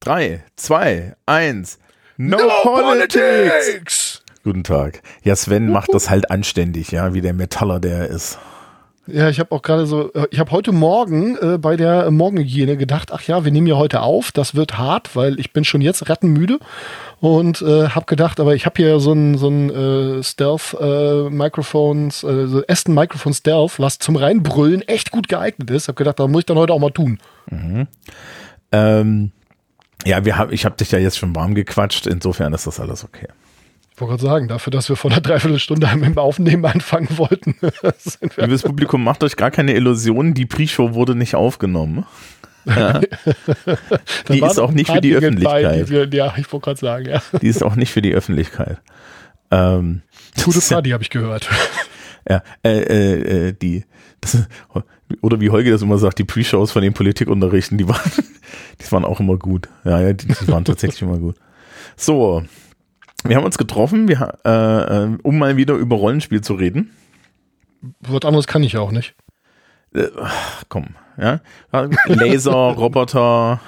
3, 2, 1. No, No politics. politics! Guten Tag. Ja, Sven macht das halt anständig, ja, wie der Metaller, der er ist. Ja, ich habe auch gerade so, äh, ich habe heute Morgen äh, bei der Morgenhygiene gedacht, ach ja, wir nehmen ja heute auf, das wird hart, weil ich bin schon jetzt rattenmüde und äh, habe gedacht, aber ich habe hier so ein, so ein äh, Stealth-Microphones, äh, so Aston Microphone Stealth, was zum reinbrüllen echt gut geeignet ist. Habe gedacht, das muss ich dann heute auch mal tun. Ähm, ja, wir hab, ich habe dich ja jetzt schon warm gequatscht, insofern ist das alles okay. Ich wollte gerade sagen, dafür, dass wir vor einer Dreiviertelstunde mit dem Aufnehmen anfangen wollten, Liebes Publikum, macht euch gar keine Illusionen, die Pre-Show wurde nicht aufgenommen. Ja. Die ist auch nicht für die Öffentlichkeit. Bei, die ja, ich wollte gerade sagen, ja. Die ist auch nicht für die Öffentlichkeit. Ähm, Gute Party habe ich gehört. Ja, äh, äh, äh, die, das, oder wie Holger das immer sagt, die Pre-Shows von den Politikunterrichten, die waren, die waren auch immer gut. Ja, ja, die, die waren tatsächlich immer gut. So, wir haben uns getroffen, wir, äh, äh, um mal wieder über Rollenspiel zu reden. Was anderes kann ich auch nicht. Äh, komm, ja. Laser, Roboter,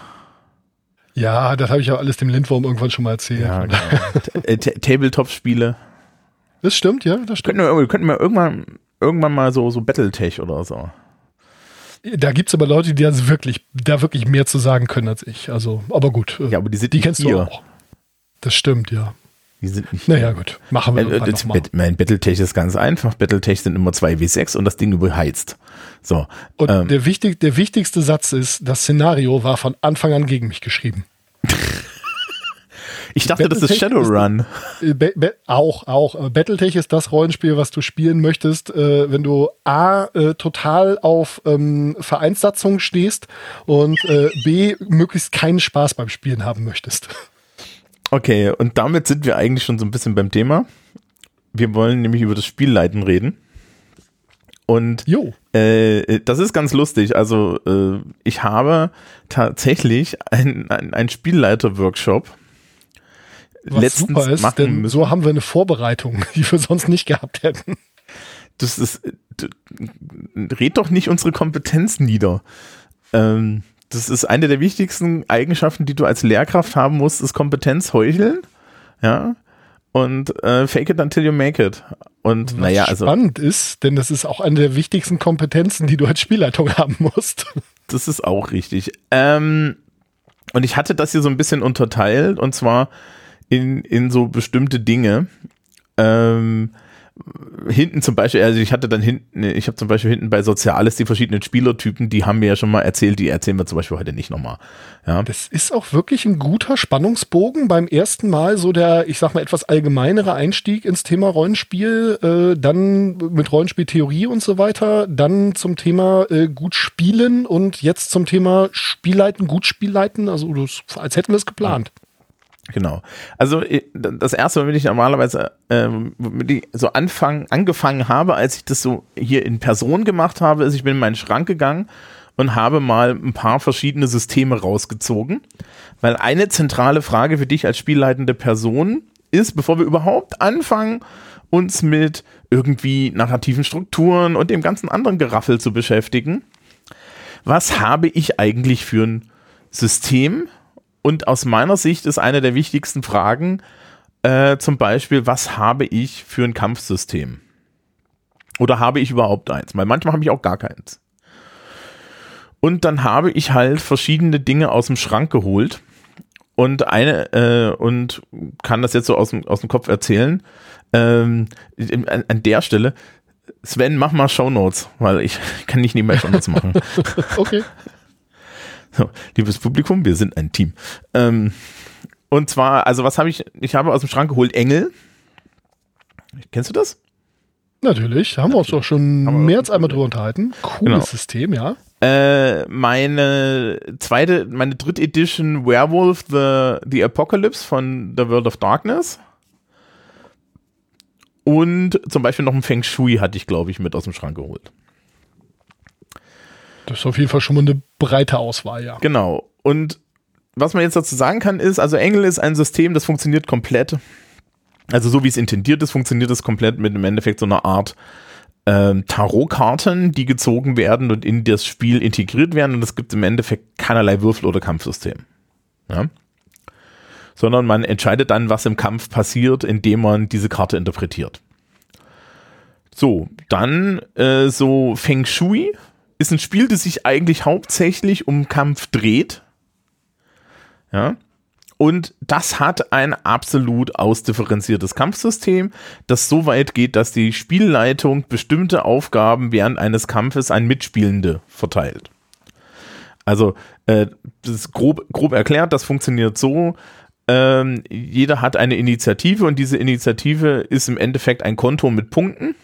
Ja, das habe ich ja alles dem Lindwurm irgendwann schon mal erzählt. ja, genau. Äh, Ta- Tabletop-Spiele. Das stimmt, ja, das stimmt. Könnten wir, könnten wir irgendwann, irgendwann mal so, so Battletech oder so. Da gibt's aber Leute, die das wirklich, da wirklich mehr zu sagen können als ich. Also, aber gut. äh, Ja, aber die sind die nicht kennst hier. du auch. Das stimmt, ja. Die sind nicht Naja, gut. Machen wir Äh, das mal. Mein Battletech ist ganz einfach. Battletech sind immer 2W6 und das Ding überheizt. So. Und ähm, der, wichtig, der wichtigste Satz ist, das Szenario war von Anfang an gegen mich geschrieben. Ich dachte, das ist Shadowrun. Äh, Be Be auch, auch. Aber Battletech ist das Rollenspiel, was du spielen möchtest, äh, wenn du A, äh, total auf ähm, Vereinssatzung stehst und äh, B, möglichst keinen Spaß beim Spielen haben möchtest. Okay, und damit sind wir eigentlich schon so ein bisschen beim Thema. Wir wollen nämlich über das Spielleiten reden. Und Jo. äh, das ist ganz lustig. Also äh, ich habe tatsächlich einen ein Spielleiter-Workshop Was letztens super ist, machen denn müssen. so haben wir eine Vorbereitung, die wir sonst nicht gehabt hätten. das ist, red doch nicht unsere Kompetenz nieder. Ähm, das ist eine der wichtigsten Eigenschaften, die du als Lehrkraft haben musst, ist Kompetenz heucheln. Ja. Und äh, fake it until you make it. Und Was naja, also spannend ist, denn das ist auch eine der wichtigsten Kompetenzen, die du als Spielleitung haben musst. das ist auch richtig. Ähm, und ich hatte das hier so ein bisschen unterteilt und zwar in, in so bestimmte Dinge. Ähm, hinten zum Beispiel, also ich hatte dann hinten, ich habe zum Beispiel hinten bei Soziales die verschiedenen Spielertypen, die haben mir ja schon mal erzählt, die erzählen wir zum Beispiel heute nicht nochmal. Ja, Das ist auch wirklich ein guter Spannungsbogen beim ersten Mal, so der, ich sag mal, etwas allgemeinere Einstieg ins Thema Rollenspiel, äh, dann mit Rollenspieltheorie und so weiter, dann zum Thema äh, gut spielen und jetzt zum Thema Spielleiten, gut Spielleiten, also als hätten wir es geplant. Genau. Also äh, das erste, womit ich normalerweise ähm, ich so anfangen, angefangen habe, als ich das so hier in Person gemacht habe, ist, ich bin in meinen Schrank gegangen und habe mal ein paar verschiedene Systeme rausgezogen. Weil eine zentrale Frage für dich als spielleitende Person ist, bevor wir überhaupt anfangen, uns mit irgendwie narrativen Strukturen und dem ganzen anderen Geraffel zu beschäftigen, was habe ich eigentlich für ein System? Und aus meiner Sicht ist eine der wichtigsten Fragen äh, zum Beispiel, was habe ich für ein Kampfsystem? Oder habe ich überhaupt eins? Weil manchmal habe ich auch gar keins. Und dann habe ich halt verschiedene Dinge aus dem Schrank geholt und eine äh, und kann das jetzt so aus dem, aus dem Kopf erzählen. Ähm, an, an der Stelle, Sven, mach mal Shownotes, weil ich kann nicht nebenbei Shownotes machen. Okay. Liebes Publikum, wir sind ein Team. Ähm, und zwar, also was habe ich, ich habe aus dem Schrank geholt Engel. Kennst du das? Natürlich, haben wir uns doch schon mehr als einmal drüber unterhalten. Cooles Genau. System, ja. Äh, meine zweite, meine dritte Edition Werewolf the, the Apocalypse von The World of Darkness. Und zum Beispiel noch ein Feng Shui hatte ich, glaube ich, mit aus dem Schrank geholt. Das ist auf jeden Fall schon mal eine breite Auswahl, ja. Genau. Und was man jetzt dazu sagen kann, ist, also Engel ist ein System, das funktioniert komplett. Also so wie es intendiert ist, funktioniert es komplett mit im Endeffekt so einer Art ähm, Tarotkarten, die gezogen werden und in das Spiel integriert werden. Und es gibt im Endeffekt keinerlei Würfel- oder Kampfsystem. Ja? sondern man entscheidet dann, was im Kampf passiert, indem man diese Karte interpretiert. So, dann äh, so Feng Shui ist ein Spiel, das sich eigentlich hauptsächlich um Kampf dreht. Ja. Und das hat ein absolut ausdifferenziertes Kampfsystem, das so weit geht, dass die Spielleitung bestimmte Aufgaben während eines Kampfes an Mitspielende verteilt. Also, äh, das ist grob, grob erklärt, das funktioniert so. Ähm, jeder hat eine Initiative und diese Initiative ist im Endeffekt ein Konto mit Punkten.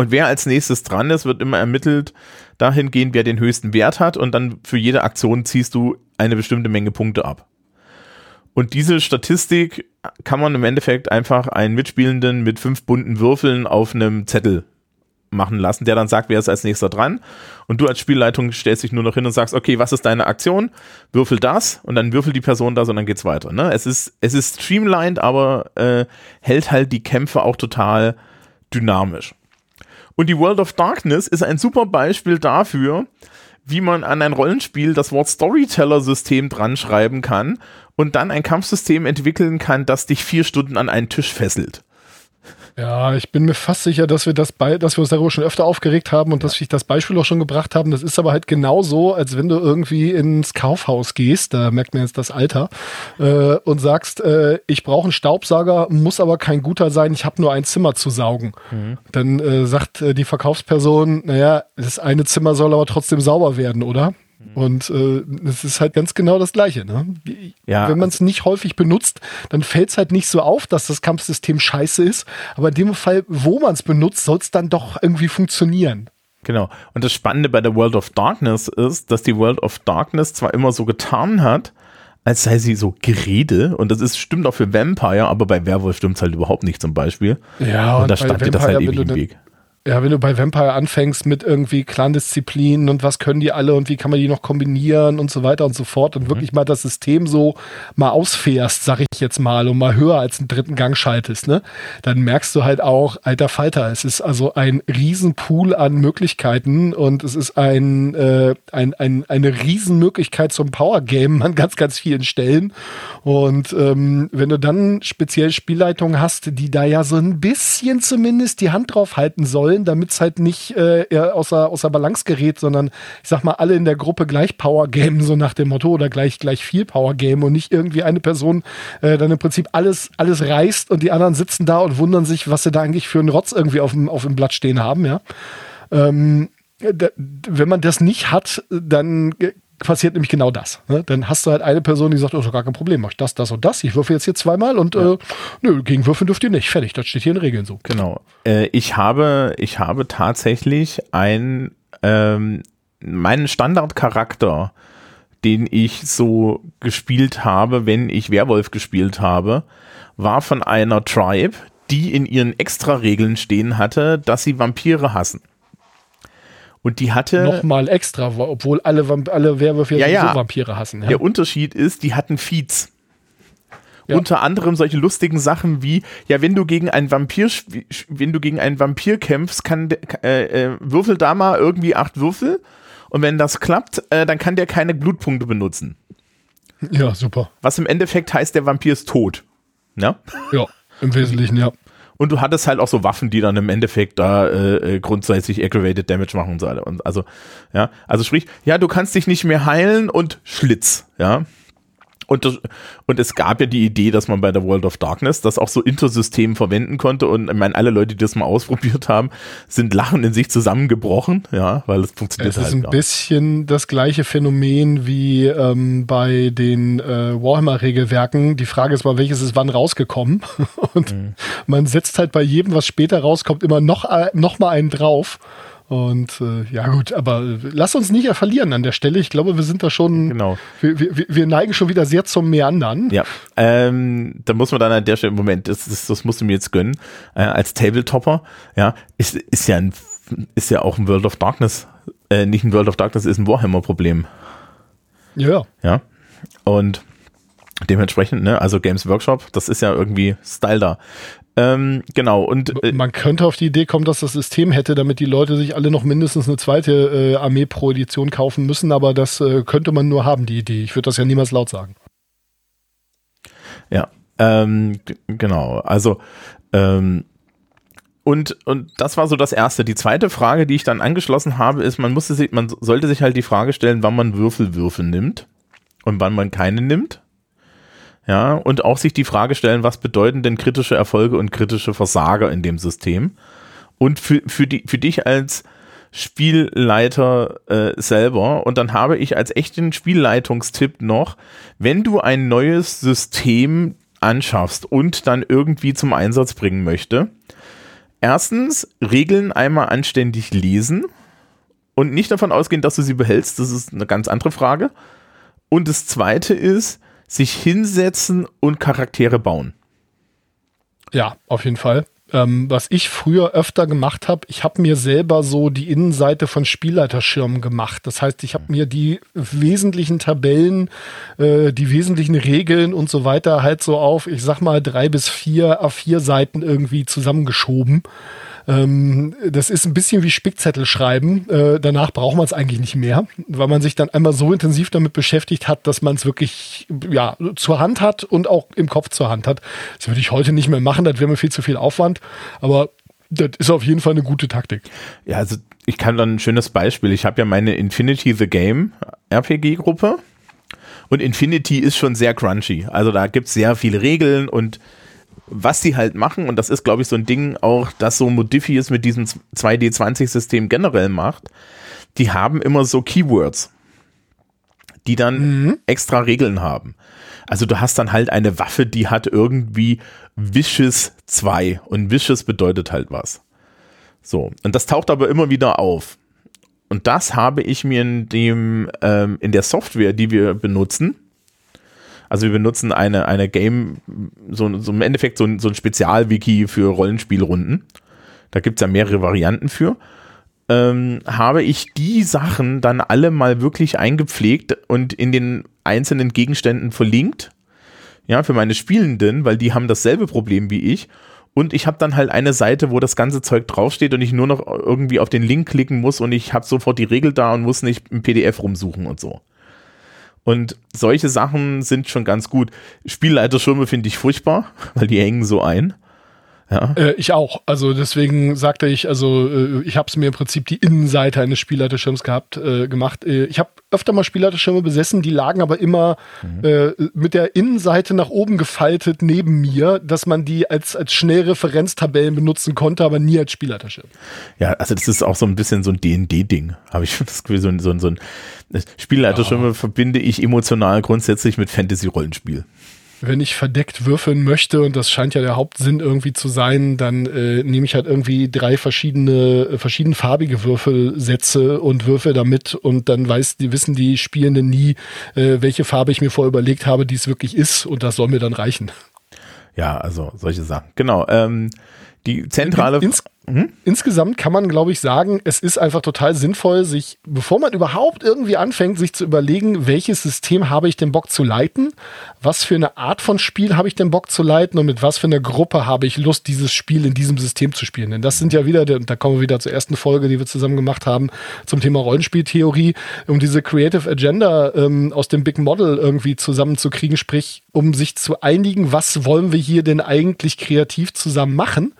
Und wer als nächstes dran ist, wird immer ermittelt dahingehend, wer den höchsten Wert hat und dann für jede Aktion ziehst du eine bestimmte Menge Punkte ab. Und diese Statistik kann man im Endeffekt einfach einen Mitspielenden mit fünf bunten Würfeln auf einem Zettel machen lassen, der dann sagt, wer ist als nächster dran. Und du als Spielleitung stellst dich nur noch hin und sagst, okay, was ist deine Aktion? Würfel das und dann würfel die Person das und dann geht's weiter. Ne? Es ist, es ist streamlined, aber äh, hält halt die Kämpfe auch total dynamisch. Und die World of Darkness ist ein super Beispiel dafür, wie man an ein Rollenspiel das Wort Storyteller-System dran schreiben kann und dann ein Kampfsystem entwickeln kann, das dich vier Stunden an einen Tisch fesselt. Ja, ich bin mir fast sicher, dass wir das bei, dass wir uns darüber schon öfter aufgeregt haben und ja. dass ich das Beispiel auch schon gebracht haben. Das ist aber halt genauso, als wenn du irgendwie ins Kaufhaus gehst, da merkt man jetzt das Alter, äh, und sagst, äh, ich brauche einen Staubsauger, muss aber kein guter sein, ich habe nur ein Zimmer zu saugen. Mhm. Dann äh, sagt äh, die Verkaufsperson, naja, das eine Zimmer soll aber trotzdem sauber werden, oder? Und äh, es ist halt ganz genau das Gleiche. Ne? Ja, Wenn man es nicht häufig benutzt, dann fällt es halt nicht so auf, dass das Kampfsystem scheiße ist. Aber in dem Fall, wo man es benutzt, soll es dann doch irgendwie funktionieren. Genau. Und das Spannende bei der World of Darkness ist, dass die World of Darkness zwar immer so getan hat, als sei sie so Gerede. Und das ist, stimmt auch für Vampire, aber bei Werwolf stimmt es halt überhaupt nicht zum Beispiel. Ja, und, und da stand dir das halt ewig im Weg. Ja, wenn du bei Vampire anfängst mit irgendwie Clandisziplinen und was können die alle und wie kann man die noch kombinieren und so weiter und so fort und mhm. wirklich mal das System so mal ausfährst, sag ich jetzt mal, und mal höher als einen dritten Gang schaltest, ne, dann merkst du halt auch, alter Falter, es ist also ein Riesenpool an Möglichkeiten und es ist ein, äh, ein, ein, eine Riesenmöglichkeit zum Power-Game an ganz, ganz vielen Stellen. Und ähm, wenn du dann speziell Spielleitungen hast, die da ja so ein bisschen zumindest die Hand drauf halten sollen, wollen, damit es halt nicht äh, außer, außer Balance gerät, sondern ich sag mal, alle in der Gruppe gleich Power Game, so nach dem Motto, oder gleich, gleich viel Power Game und nicht irgendwie eine Person äh, dann im Prinzip alles, alles reißt und die anderen sitzen da und wundern sich, was sie da eigentlich für einen Rotz irgendwie auf dem, auf dem Blatt stehen haben, ja. Ähm, wenn man das nicht hat, dann passiert nämlich genau das. Ne? Dann hast du halt eine Person, die sagt, oh, gar kein Problem, mach ich das, das und das. Ich würfe jetzt hier zweimal und ja. äh, nö, gegen Würfeln dürft ihr nicht. Fertig, das steht hier in Regeln so. Genau. Äh, ich habe, ich habe tatsächlich ein, ähm, meinen Standardcharakter, den ich so gespielt habe, wenn ich Werwolf gespielt habe, war von einer Tribe, die in ihren Extra-Regeln stehen hatte, dass sie Vampire hassen. Und die hatte. Nochmal extra, obwohl alle, alle Werwölfe ja, ja. Vampire hassen. Ja. Der Unterschied ist, die hatten Feeds. Ja. Unter anderem solche lustigen Sachen wie, ja, wenn du gegen einen Vampir, wenn du gegen einen Vampir kämpfst, kann, äh, äh, würfel da mal irgendwie acht Würfel. Und wenn das klappt, äh, dann kann der keine Blutpunkte benutzen. Ja, super. Was im Endeffekt heißt, der Vampir ist tot. Ja? Ja, im Wesentlichen, ja. Und du hattest halt auch so Waffen, die dann im Endeffekt da äh, äh grundsätzlich aggravated Damage machen und so. Und also, ja, also sprich, ja, du kannst dich nicht mehr heilen und Schlitz, ja. Und, das, und es gab ja die Idee, dass man bei der World of Darkness das auch so Intersystem verwenden konnte. Und ich meine, alle Leute, die das mal ausprobiert haben, sind lachend in sich zusammengebrochen, ja, weil es funktioniert halt. Es ist ein bisschen das gleiche Phänomen wie ähm, bei den äh, Warhammer-Regelwerken. Die Frage ist mal, welches ist wann rausgekommen? und mhm. man setzt halt bei jedem, was später rauskommt, immer noch, äh, noch mal einen drauf. Und äh, ja gut, aber lass uns nicht verlieren an der Stelle. Ich glaube, wir sind da schon, genau. wir, wir, wir neigen schon wieder sehr zum Meandern. Ja, ähm, da muss man dann an der Stelle, Moment, das, das, das musst du mir jetzt gönnen, äh, als Tabletopper, ja, ist, ist ja ein, ist ja auch ein World of Darkness, äh, nicht ein World of Darkness, ist ein Warhammer-Problem. Ja. Ja, und dementsprechend, ne, also Games Workshop, das ist ja irgendwie Style da. Ähm, genau. Und äh, man könnte auf die Idee kommen, dass das System hätte, damit die Leute sich alle noch mindestens eine zweite äh, Armee pro Edition kaufen müssen, aber das äh, könnte man nur haben, die Idee. Ich würde das ja niemals laut sagen. Ja, ähm, genau. Also, ähm, und, und das war so das erste. Die zweite Frage, die ich dann angeschlossen habe, ist, man musste sich, man sollte sich halt die Frage stellen, wann man Würfelwürfe nimmt und wann man keine nimmt. Ja, und auch sich die Frage stellen, was bedeuten denn kritische Erfolge und kritische Versager in dem System? Und für, für, die, für dich als Spielleiter äh, selber. Und dann habe ich als echten Spielleitungstipp noch, wenn du ein neues System anschaffst und dann irgendwie zum Einsatz bringen möchte, erstens Regeln einmal anständig lesen und nicht davon ausgehen, dass du sie behältst. Das ist eine ganz andere Frage. Und das zweite ist, sich hinsetzen und Charaktere bauen. Ja, auf jeden Fall. Ähm, was ich früher öfter gemacht habe, ich habe mir selber so die Innenseite von Spielleiterschirmen gemacht. Das heißt, ich habe mir die wesentlichen Tabellen, äh, die wesentlichen Regeln und so weiter halt so auf, ich sag mal, drei bis vier A4 Seiten irgendwie zusammengeschoben ähm, das ist ein bisschen wie Spickzettel schreiben. Äh, danach braucht man es eigentlich nicht mehr, weil man sich dann einmal so intensiv damit beschäftigt hat, dass man es wirklich ja, zur Hand hat und auch im Kopf zur Hand hat. Das würde ich heute nicht mehr machen, das wäre mir viel zu viel Aufwand. Aber das ist auf jeden Fall eine gute Taktik. Ja, also ich kann dann ein schönes Beispiel. Ich habe ja meine Infinity the Game RPG-Gruppe. Und Infinity ist schon sehr crunchy. Also da gibt es sehr viele Regeln und was sie halt machen, und das ist, glaube ich, so ein Ding auch, das so Modifius mit diesem 2D20-System generell macht, die haben immer so Keywords, die dann mhm. extra Regeln haben. Also du hast dann halt eine Waffe, die hat irgendwie Vicious 2 und Vicious bedeutet halt was. So, und das taucht aber immer wieder auf. Und das habe ich mir in dem, ähm, in der Software, die wir benutzen, also wir benutzen eine, eine Game, so, so im Endeffekt so ein, so ein Spezialwiki für Rollenspielrunden. Da gibt es ja mehrere Varianten für. Ähm, habe ich die Sachen dann alle mal wirklich eingepflegt und in den einzelnen Gegenständen verlinkt. Ja, für meine Spielenden, weil die haben dasselbe Problem wie ich. Und ich habe dann halt eine Seite, wo das ganze Zeug draufsteht und ich nur noch irgendwie auf den Link klicken muss und ich habe sofort die Regel da und muss nicht im PDF rumsuchen und so. Und solche Sachen sind schon ganz gut. Spielleiterschirme finde ich furchtbar, weil die hängen so ein. Ja. Äh, ich auch. Also deswegen sagte ich, also äh, ich habe es mir im Prinzip die Innenseite eines Spielleiterschirms gehabt, äh, gemacht. Äh, ich habe öfter mal Spielleiterschirme besessen, die lagen aber immer mhm. Äh, mit der Innenseite nach oben gefaltet neben mir, dass man die als, als Schnellreferenztabellen benutzen konnte, aber nie als Spielleiterschirm. Ja, also das ist auch so ein bisschen so ein D&D-Ding, habe ich das Gefühl, so ein, so ein, so ein Spielleiterschirme ja. verbinde ich emotional grundsätzlich mit Fantasy-Rollenspiel wenn ich verdeckt würfeln möchte, und das scheint ja der Hauptsinn irgendwie zu sein, dann äh, nehme ich halt irgendwie drei verschiedene, äh, verschiedenfarbige Würfelsätze und würfel damit und dann weiß, die wissen die Spielenden nie, äh, welche Farbe ich mir vorher überlegt habe, die es wirklich ist, und das soll mir dann reichen. Ja, also solche Sachen. Genau. Ähm, die zentrale. Ins, hm? Insgesamt kann man, glaube ich, sagen, es ist einfach total sinnvoll, sich, bevor man überhaupt irgendwie anfängt, sich zu überlegen, welches System habe ich denn Bock zu leiten, was für eine Art von Spiel habe ich denn Bock zu leiten und mit was für einer Gruppe habe ich Lust, dieses Spiel in diesem System zu spielen. Denn das sind ja wieder, da kommen wir wieder zur ersten Folge, die wir zusammen gemacht haben, zum Thema Rollenspieltheorie, um diese Creative Agenda ähm, aus dem Big Model irgendwie zusammenzukriegen, sprich, um sich zu einigen, was wollen wir hier denn eigentlich kreativ zusammen machen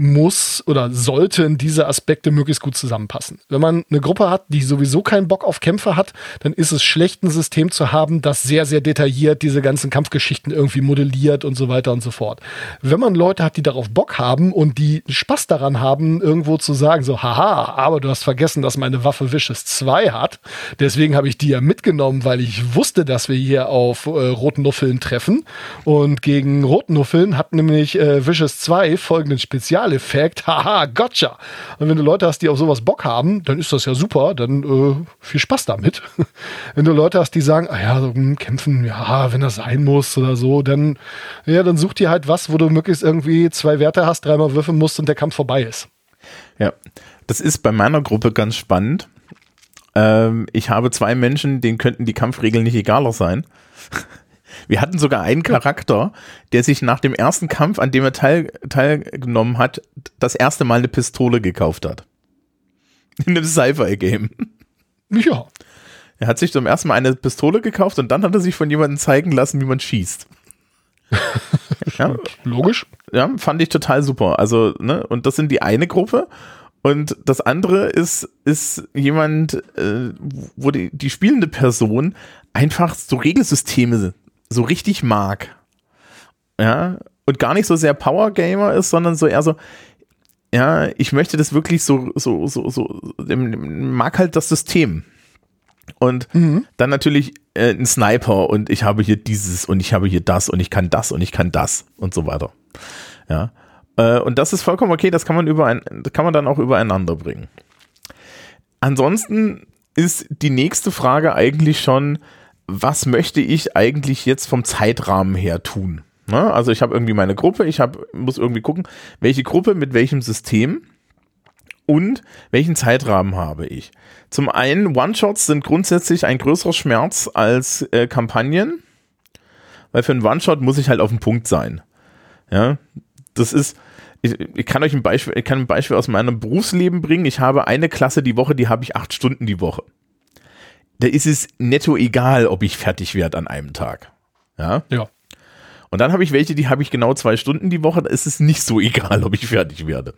muss oder sollten diese Aspekte möglichst gut zusammenpassen. Wenn man eine Gruppe hat, die sowieso keinen Bock auf Kämpfe hat, dann ist es schlecht, ein System zu haben, das sehr, sehr detailliert diese ganzen Kampfgeschichten irgendwie modelliert und so weiter und so fort. Wenn man Leute hat, die darauf Bock haben und die Spaß daran haben, irgendwo zu sagen, so, haha, aber du hast vergessen, dass meine Waffe Vicious 2 hat. Deswegen habe ich die ja mitgenommen, weil ich wusste, dass wir hier auf äh, roten Nuffeln treffen. Und gegen roten Nuffeln hat nämlich äh, Vicious 2 folgenden Spezial Spezialeffekt. Haha, gotcha. Und wenn du Leute hast, die auf sowas Bock haben, dann ist das ja super. Dann äh, viel Spaß damit. wenn du Leute hast, die sagen, ah ja, so, hm, kämpfen, ja, wenn das sein muss oder so, dann, ja, dann such dir halt was, wo du möglichst irgendwie zwei Werte hast, dreimal würfeln musst und der Kampf vorbei ist. Ja, das ist bei meiner Gruppe ganz spannend. Ähm, ich habe zwei Menschen, denen könnten die Kampfregeln nicht egaler sein. Wir hatten sogar einen Charakter, der sich nach dem ersten Kampf, an dem er teil, teilgenommen hat, das erste Mal eine Pistole gekauft hat. In einem Sci-Fi-Game. Ja. Er hat sich zum ersten Mal eine Pistole gekauft und dann hat er sich von jemandem zeigen lassen, wie man schießt. ja, Logisch. ja, fand ich total super. Also, ne, und das sind die eine Gruppe. Und das andere ist, ist jemand, äh, wo die, die spielende Person einfach so Regelsysteme so richtig mag. Ja, und gar nicht so sehr Power Gamer ist, sondern so eher so, ja, ich möchte das wirklich so, so, so, so, mag halt das System. Und dann natürlich äh, ein Sniper und ich habe hier dieses und ich habe hier das und ich kann das und ich kann das und so weiter. Ja. Äh, und das ist vollkommen okay, das kann man über ein, das kann man dann auch übereinander bringen. Ansonsten ist die nächste Frage eigentlich schon, was möchte ich eigentlich jetzt vom Zeitrahmen her tun? Ne? Also ich habe irgendwie meine Gruppe, ich hab, muss irgendwie gucken, welche Gruppe mit welchem System und welchen Zeitrahmen habe ich. Zum einen, One-Shots sind grundsätzlich ein größerer Schmerz als äh, Kampagnen, weil für einen One-Shot muss ich halt auf dem Punkt sein. Ja, das ist, ich, ich, kann euch ein Beispiel, ich kann ein Beispiel aus meinem Berufsleben bringen. Ich habe eine Klasse die Woche, die habe ich acht Stunden die Woche. Da ist es netto egal, ob ich fertig werde an einem Tag. Ja. Ja. Und dann habe ich welche, die habe ich genau zwei Stunden die Woche. Da ist es nicht so egal, ob ich fertig werde.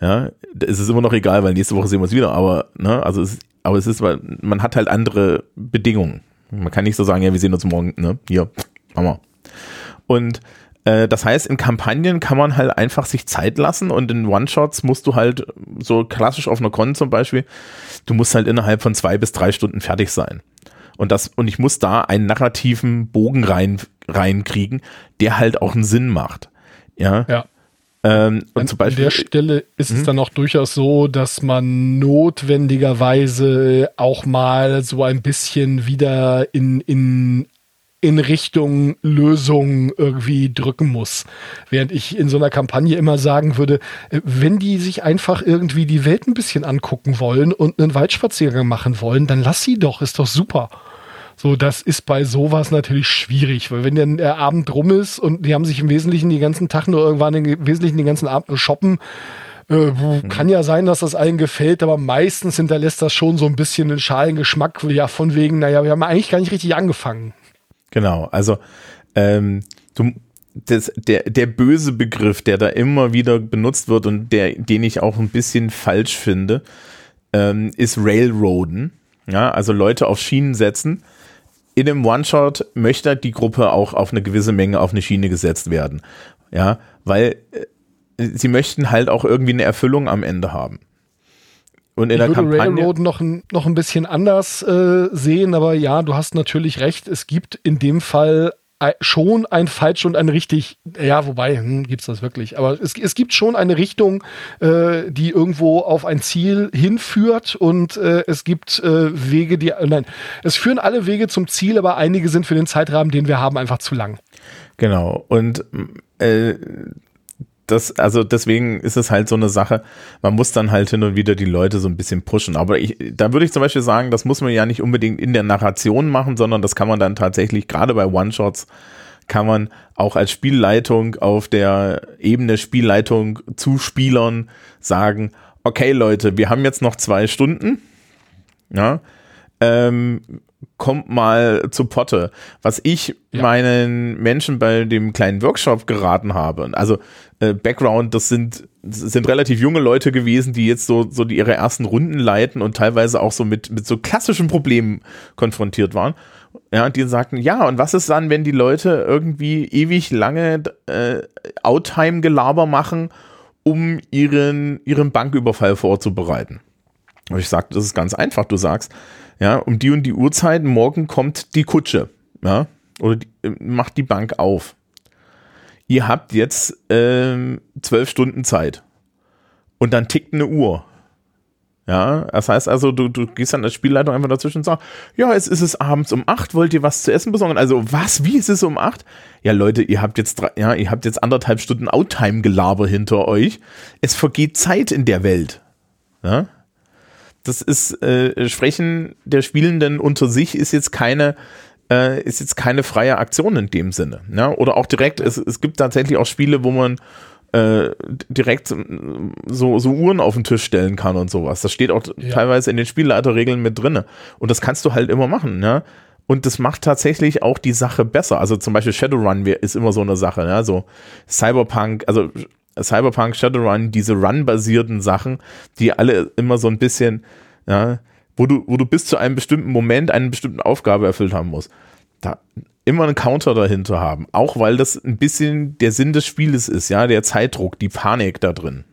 Ja, da ist es immer noch egal, weil nächste Woche sehen wir uns wieder. Aber, ne, also es, aber es ist, weil man hat halt andere Bedingungen. Man kann nicht so sagen, ja, wir sehen uns morgen, ne, hier, Mama. Und äh, das heißt, in Kampagnen kann man halt einfach sich Zeit lassen und in One-Shots musst du halt so klassisch auf einer Con zum Beispiel, du musst halt innerhalb von zwei bis drei Stunden fertig sein. Und das, und ich muss da einen narrativen Bogen rein, reinkriegen, der halt auch einen Sinn macht. Ja. Ja. Ähm, und An, zum Beispiel, an der Stelle ist Mhm. es dann auch durchaus so, dass man notwendigerweise auch mal so ein bisschen wieder in, in, in Richtung Lösung irgendwie drücken muss. Während ich in so einer Kampagne immer sagen würde, äh, wenn die sich einfach irgendwie die Welt ein bisschen angucken wollen und einen Waldspaziergang machen wollen, dann lass sie doch, ist doch super. So, das ist bei sowas natürlich schwierig, weil wenn dann der Abend rum ist und die haben sich im Wesentlichen den ganzen Tag nur irgendwann im Wesentlichen den ganzen Abend nur shoppen, äh, kann ja sein, dass das allen gefällt, aber meistens hinterlässt das schon so ein bisschen einen schalen Geschmack, ja, von wegen, naja, wir haben eigentlich gar nicht richtig angefangen. Genau, also ähm, du, das, der, der böse Begriff, der da immer wieder benutzt wird und der, den ich auch ein bisschen falsch finde, ähm, ist Railroaden. Ja, also Leute auf Schienen setzen. In einem One-Shot möchte die Gruppe auch auf eine gewisse Menge auf eine Schiene gesetzt werden. Ja, weil äh, sie möchten halt auch irgendwie eine Erfüllung am Ende haben. Und in Ich der würde Kampagne. Railroad noch ein, noch ein bisschen anders äh, sehen, aber ja, du hast natürlich recht. Es gibt in dem Fall ei- schon ein falsch und ein richtig, ja, wobei, hm, gibt's das wirklich. Aber es, es gibt schon eine Richtung, äh, die irgendwo auf ein Ziel hinführt und äh, es gibt äh, Wege, die, äh, nein, es führen alle Wege zum Ziel, aber einige sind für den Zeitrahmen, den wir haben, einfach zu lang. Genau. Und äh, das, also deswegen ist es halt so eine Sache, man muss dann halt hin und wieder die Leute so ein bisschen pushen. Aber ich, da würde ich zum Beispiel sagen, das muss man ja nicht unbedingt in der Narration machen, sondern das kann man dann tatsächlich, gerade bei One-Shots, kann man auch als Spielleitung auf der Ebene Spielleitung zu Spielern sagen, okay Leute, wir haben jetzt noch zwei Stunden, ja, ähm, kommt mal zu Potte. Was ich Ja. meinen Menschen bei dem kleinen Workshop geraten habe, also äh, Background, das sind, das sind relativ junge Leute gewesen, die jetzt so, so die ihre ersten Runden leiten und teilweise auch so mit, mit so klassischen Problemen konfrontiert waren. Ja, und die sagten, ja, und was ist dann, wenn die Leute irgendwie ewig lange äh, Outtime-Gelaber machen, um ihren, ihren Banküberfall vorzubereiten? Und ich sagte, das ist ganz einfach. Du sagst, ja, um die und die Uhrzeit, morgen kommt die Kutsche, ja, oder die, äh, macht die Bank auf. Ihr habt jetzt ähm, zwölf Stunden Zeit. Und dann tickt eine Uhr. Ja, das heißt also, du, du gehst dann als Spielleitung einfach dazwischen und sagst, ja, es ist es abends um acht, wollt ihr was zu essen besorgen? Also, was, wie ist es um acht? Ja, Leute, ihr habt jetzt, ja, ihr habt jetzt anderthalb Stunden Outtime-Gelaber hinter euch. Es vergeht Zeit in der Welt. Ja? Das ist, äh, Sprechen der Spielenden unter sich ist jetzt keine, äh, ist jetzt keine freie Aktion in dem Sinne. Ja? Oder auch direkt, es, es gibt tatsächlich auch Spiele, wo man äh, direkt so, so Uhren auf den Tisch stellen kann und sowas. Das steht auch Ja. teilweise in den Spielleiterregeln mit drinne. Und das kannst du halt immer machen, ja. Und das macht tatsächlich auch die Sache besser. Also zum Beispiel Shadowrun ist immer so eine Sache. Ne? Also Cyberpunk, also Cyberpunk, Shadowrun, diese Run-basierten Sachen, die alle immer so ein bisschen, ja, wo du, wo du bis zu einem bestimmten Moment eine bestimmte Aufgabe erfüllt haben musst. Da immer einen Counter dahinter haben. Auch weil das ein bisschen der Sinn des Spieles ist, ja, der Zeitdruck, die Panik da drin.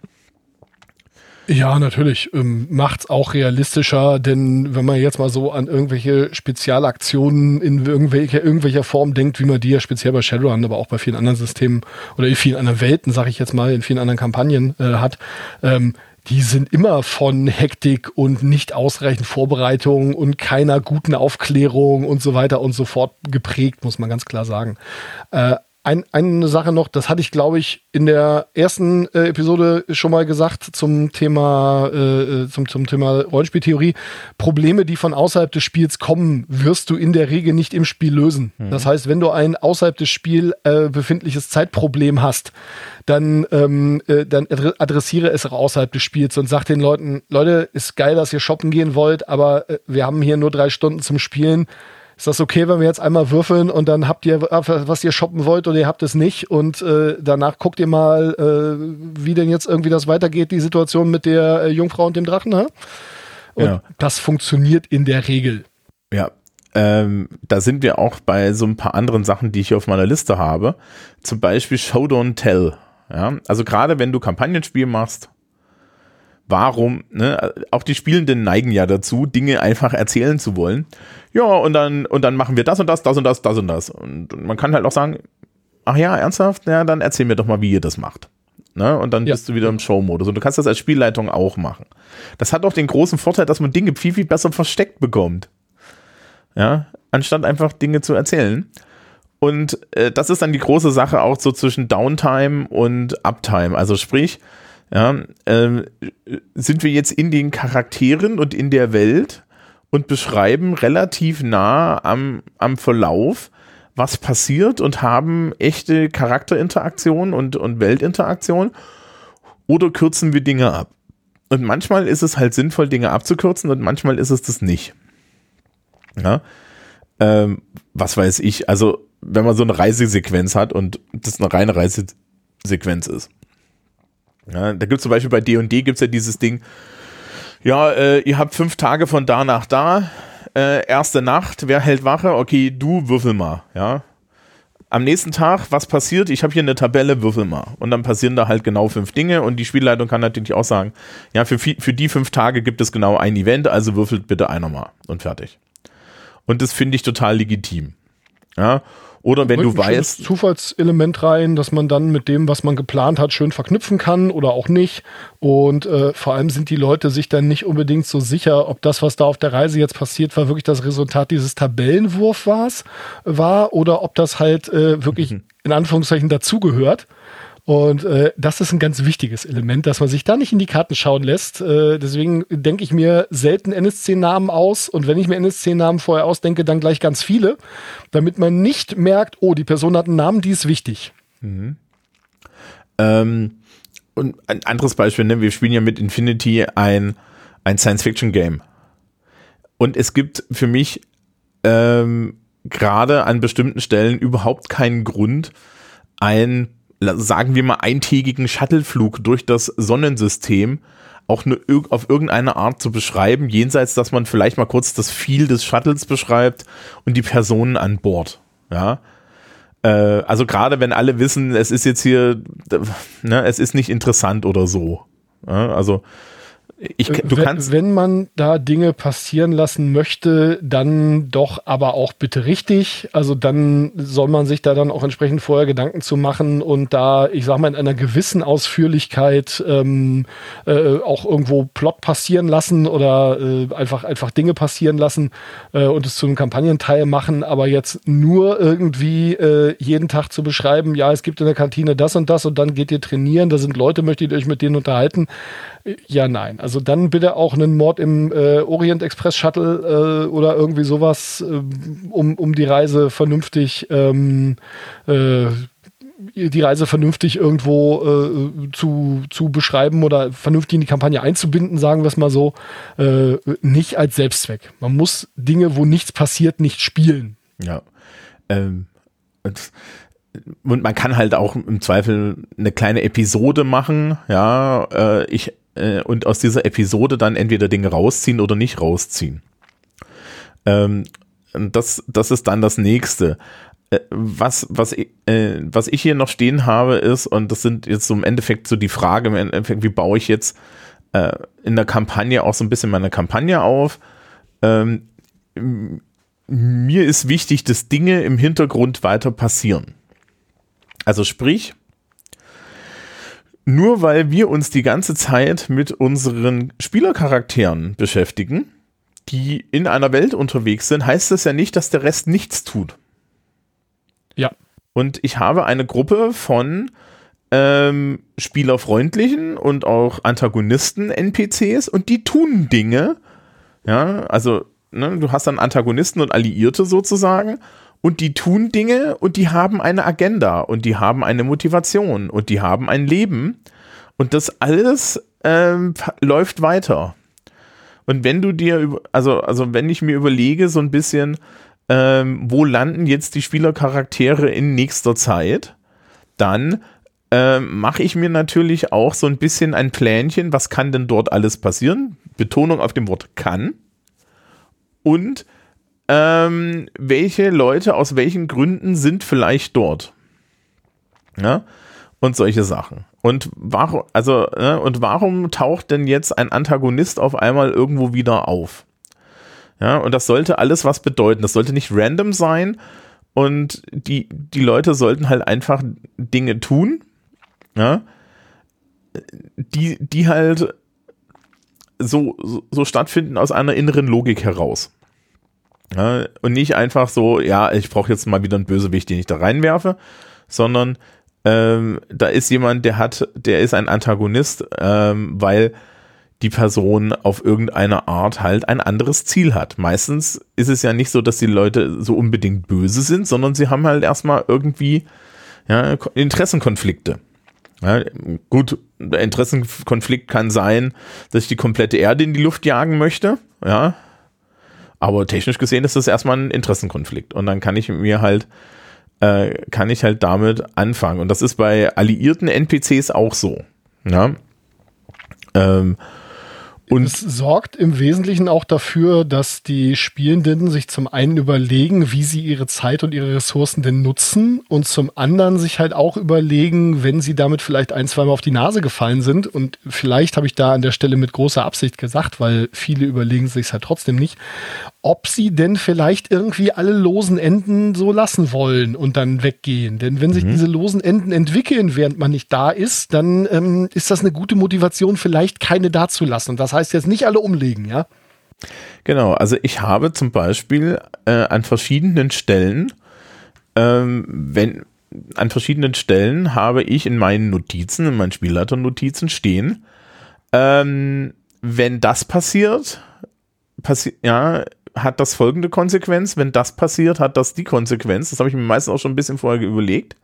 Ja, natürlich. Ähm, macht's auch realistischer, denn wenn man jetzt mal so an irgendwelche Spezialaktionen in irgendwelcher, irgendwelcher Form denkt, wie man die ja speziell bei Shadowrun, aber auch bei vielen anderen Systemen oder in vielen anderen Welten, sag ich jetzt mal, in vielen anderen Kampagnen äh, hat, ähm, die sind immer von Hektik und nicht ausreichend Vorbereitung und keiner guten Aufklärung und so weiter und so fort geprägt, muss man ganz klar sagen. Äh, ein, eine Sache noch, das hatte ich, glaube ich, in der ersten äh, Episode schon mal gesagt zum Thema, äh, äh, zum, zum Thema Rollenspieltheorie. Probleme, die von außerhalb des Spiels kommen, wirst du in der Regel nicht im Spiel lösen. Mhm. Das heißt, wenn du ein außerhalb des Spiels äh, befindliches Zeitproblem hast, dann, ähm, äh, dann adressiere es auch außerhalb des Spiels und sag den Leuten, Leute, ist geil, dass ihr shoppen gehen wollt, aber äh, wir haben hier nur drei Stunden zum Spielen ist das okay, wenn wir jetzt einmal würfeln und dann habt ihr, was ihr shoppen wollt oder ihr habt es nicht und äh, danach guckt ihr mal, äh, wie denn jetzt irgendwie das weitergeht, die Situation mit der äh, Jungfrau und dem Drachen, ne? Und ja. das funktioniert in der Regel. Ja, ähm, da sind wir auch bei so ein paar anderen Sachen, die ich auf meiner Liste habe. Zum Beispiel Show Don't Tell. Ja, also gerade wenn du Kampagnenspiel machst, warum, ne, auch die Spielenden neigen ja dazu, Dinge einfach erzählen zu wollen. Ja, und dann, und dann machen wir das und das, das und das, das und das. Und man kann halt auch sagen, ach ja, ernsthaft, ja, dann erzähl mir doch mal, wie ihr das macht. Ne? Und dann ja. bist du wieder im Show-Modus. Und du kannst das als Spielleitung auch machen. Das hat auch den großen Vorteil, dass man Dinge viel, viel besser versteckt bekommt. Ja, anstatt einfach Dinge zu erzählen. Und äh, das ist dann die große Sache auch so zwischen Downtime und Uptime. Also sprich, ja, äh, sind wir jetzt in den Charakteren und in der Welt und beschreiben relativ nah am, am Verlauf, was passiert und haben echte Charakterinteraktion und, und Weltinteraktion oder kürzen wir Dinge ab. Und manchmal ist es halt sinnvoll, Dinge abzukürzen und manchmal ist es das nicht. Ja? Ähm, was weiß ich, also wenn man so eine Reisesequenz hat und das eine reine Reisesequenz ist ja, da gibt es zum Beispiel bei D&D gibt es ja dieses Ding, ja, äh, ihr habt fünf Tage von da nach da, äh, erste Nacht, wer hält Wache? Okay, du würfel mal, ja. Am nächsten Tag, was passiert? Ich habe hier eine Tabelle, würfel mal. Und dann passieren da halt genau fünf Dinge und die Spielleitung kann natürlich auch sagen, ja, für, für die fünf Tage gibt es genau ein Event, also würfelt bitte einer mal und fertig. Und das finde ich total legitim. Ja, oder wenn du weißt. Zufallselement rein, dass man dann mit dem, was man geplant hat, schön verknüpfen kann oder auch nicht. Und äh, vor allem sind die Leute sich dann nicht unbedingt so sicher, ob das, was da auf der Reise jetzt passiert war, wirklich das Resultat dieses Tabellenwurf war oder ob das halt äh, wirklich mhm. in Anführungszeichen dazugehört. Und äh, das ist ein ganz wichtiges Element, dass man sich da nicht in die Karten schauen lässt. Äh, deswegen denke ich mir selten NSC-Namen aus. Und wenn ich mir NSC-Namen vorher ausdenke, dann gleich ganz viele, damit man nicht merkt, oh, die Person hat einen Namen, die ist wichtig. Mhm. Ähm, und ein anderes Beispiel, ne? wir spielen ja mit Infinity ein, ein Science-Fiction-Game. Und es gibt für mich ähm, gerade an bestimmten Stellen überhaupt keinen Grund, ein sagen wir mal, eintägigen Shuttleflug durch das Sonnensystem auch eine, auf irgendeine Art zu beschreiben, jenseits, dass man vielleicht mal kurz das Viel des Shuttles beschreibt und die Personen an Bord. Ja. Äh, also gerade wenn alle wissen, es ist jetzt hier, ne, es ist nicht interessant oder so. Ja, also ich, du wenn, kannst wenn man da Dinge passieren lassen möchte, dann doch aber auch bitte richtig. Also dann soll man sich da dann auch entsprechend vorher Gedanken zu machen und da, ich sag mal, in einer gewissen Ausführlichkeit ähm, äh, auch irgendwo Plot passieren lassen oder äh, einfach, einfach Dinge passieren lassen äh, und es zu einem Kampagnenteil machen, aber jetzt nur irgendwie äh, jeden Tag zu beschreiben, ja, es gibt in der Kantine das und das und dann geht ihr trainieren, da sind Leute, möchtet ihr euch mit denen unterhalten. Ja, nein. Also dann bitte auch einen Mord im äh, Orient Express Shuttle äh, oder irgendwie sowas, äh, um, um die Reise vernünftig ähm, äh, die Reise vernünftig irgendwo äh, zu, zu beschreiben oder vernünftig in die Kampagne einzubinden, sagen wir es mal so, äh, nicht als Selbstzweck. Man muss Dinge, wo nichts passiert, nicht spielen. Ja. Ähm, und, man kann halt auch im Zweifel eine kleine Episode machen, ja, ich, äh, und aus dieser Episode dann entweder Dinge rausziehen oder nicht rausziehen. Ähm, das, das ist dann das nächste. Äh, was, was, äh, was ich hier noch stehen habe, ist, und das sind jetzt so im Endeffekt so die Frage, im Endeffekt, wie baue ich jetzt äh, in der Kampagne auch so ein bisschen meine Kampagne auf? Ähm, mir ist wichtig, dass Dinge im Hintergrund weiter passieren. Also sprich, nur weil wir uns die ganze Zeit mit unseren Spielercharakteren beschäftigen, die in einer Welt unterwegs sind, heißt das ja nicht, dass der Rest nichts tut. Ja. Und ich habe eine Gruppe von ähm, spielerfreundlichen und auch Antagonisten NPCs und die tun Dinge. Ja, also ne, du hast dann Antagonisten und Alliierte sozusagen und die tun Dinge und die haben eine Agenda und die haben eine Motivation und die haben ein Leben und das alles ähm, läuft weiter. Und wenn du dir, also, also wenn ich mir überlege, so ein bisschen, ähm, wo landen jetzt die Spielercharaktere in nächster Zeit, dann ähm, mache ich mir natürlich auch so ein bisschen ein Plänchen, was kann denn dort alles passieren? Betonung auf dem Wort kann. Und ähm, welche Leute aus welchen Gründen sind vielleicht dort? Ja? Und solche Sachen. Und warum, also, ne, und warum taucht denn jetzt ein Antagonist auf einmal irgendwo wieder auf? Ja, und das sollte alles was bedeuten. Das sollte nicht random sein. Und die, die Leute sollten halt einfach Dinge tun, ja, die, die halt so, so stattfinden aus einer inneren Logik heraus. Ja, und nicht einfach so, ja, ich brauche jetzt mal wieder einen Bösewicht, den ich da reinwerfe, sondern ähm, da ist jemand, der hat, der ist ein Antagonist, ähm, weil die Person auf irgendeine Art halt ein anderes Ziel hat. Meistens ist es ja nicht so, dass die Leute so unbedingt böse sind, sondern sie haben halt erstmal irgendwie ja, Interessenkonflikte. Ja, gut, der Interessenkonflikt kann sein, dass ich die komplette Erde in die Luft jagen möchte, ja. Aber technisch gesehen ist das erstmal ein Interessenkonflikt. Und dann kann ich mir halt, äh, kann ich halt damit anfangen. Und das ist bei alliierten NPCs auch so. Ja. Ähm, und es sorgt im Wesentlichen auch dafür, dass die Spielenden sich zum einen überlegen, wie sie ihre Zeit und ihre Ressourcen denn nutzen und zum anderen sich halt auch überlegen, wenn sie damit vielleicht ein, zweimal auf die Nase gefallen sind. Und vielleicht habe ich da an der Stelle mit großer Absicht gesagt, weil viele überlegen sich halt trotzdem nicht, ob sie denn vielleicht irgendwie alle losen Enden so lassen wollen und dann weggehen. Denn wenn sich mhm. diese losen Enden entwickeln, während man nicht da ist, dann ähm, ist das eine gute Motivation, vielleicht keine da zu lassen. Das heißt jetzt nicht alle umlegen, ja? Genau, also ich habe zum Beispiel äh, an verschiedenen Stellen, ähm, wenn an verschiedenen Stellen habe ich in meinen Notizen, in meinen Spielleiternotizen stehen, ähm, wenn das passiert, passi ja, hat das folgende Konsequenz. Wenn das passiert, hat das die Konsequenz. Das habe ich mir meistens auch schon ein bisschen vorher überlegt.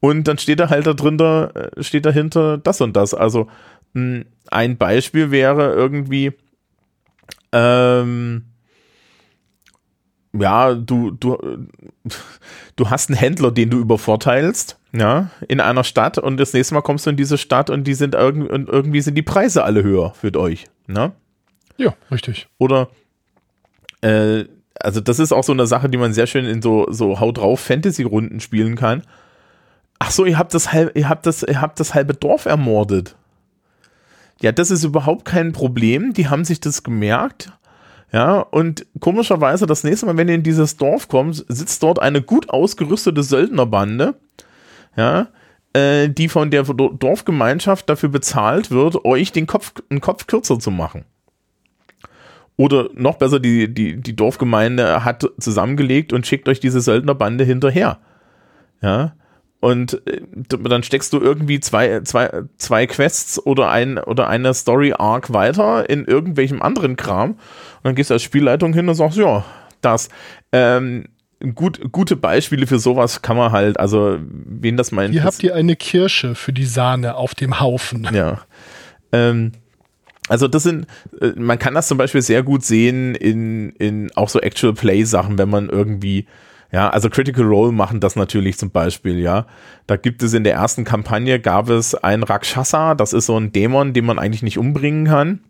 Und dann steht da halt da drin, da äh, steht dahinter das und das. Also hm, ein Beispiel wäre irgendwie, ähm, ja, du, du, du hast einen Händler, den du übervorteilst, ja, in einer Stadt und das nächste Mal kommst du in diese Stadt und die sind irgendwie, irgendwie sind die Preise alle höher für euch, ne? Ja, richtig. Oder äh, also das ist auch so eine Sache, die man sehr schön in so, so Haut drauf Fantasy-Runden spielen kann. Ach so, ihr habt das halbe, ihr habt das, ihr habt das halbe Dorf ermordet. Ja, das ist überhaupt kein Problem. Die haben sich das gemerkt. Ja, und komischerweise das nächste Mal, wenn ihr in dieses Dorf kommt, sitzt dort eine gut ausgerüstete Söldnerbande. Ja, äh, die von der Dorfgemeinschaft dafür bezahlt wird, euch den Kopf, einen Kopf kürzer zu machen. Oder noch besser, die, die, die Dorfgemeinde hat zusammengelegt und schickt euch diese Söldnerbande hinterher. Ja. Und äh, dann steckst du irgendwie zwei, zwei, zwei Quests oder, ein, oder eine Story-Arc weiter in irgendwelchem anderen Kram. Und dann gehst du als Spielleitung hin und sagst, ja, das. Ähm, gut, gute Beispiele für sowas kann man halt, also wen das meint. Hier habt ihr eine Kirsche für die Sahne auf dem Haufen. Ja. Ähm, also das sind, äh, man kann das zum Beispiel sehr gut sehen in, in auch so Actual Play Sachen, wenn man irgendwie, ja, also Critical Role machen das natürlich zum Beispiel, ja. Da gibt es in der ersten Kampagne gab es ein Rakshasa, das ist so ein Dämon, den man eigentlich nicht umbringen kann.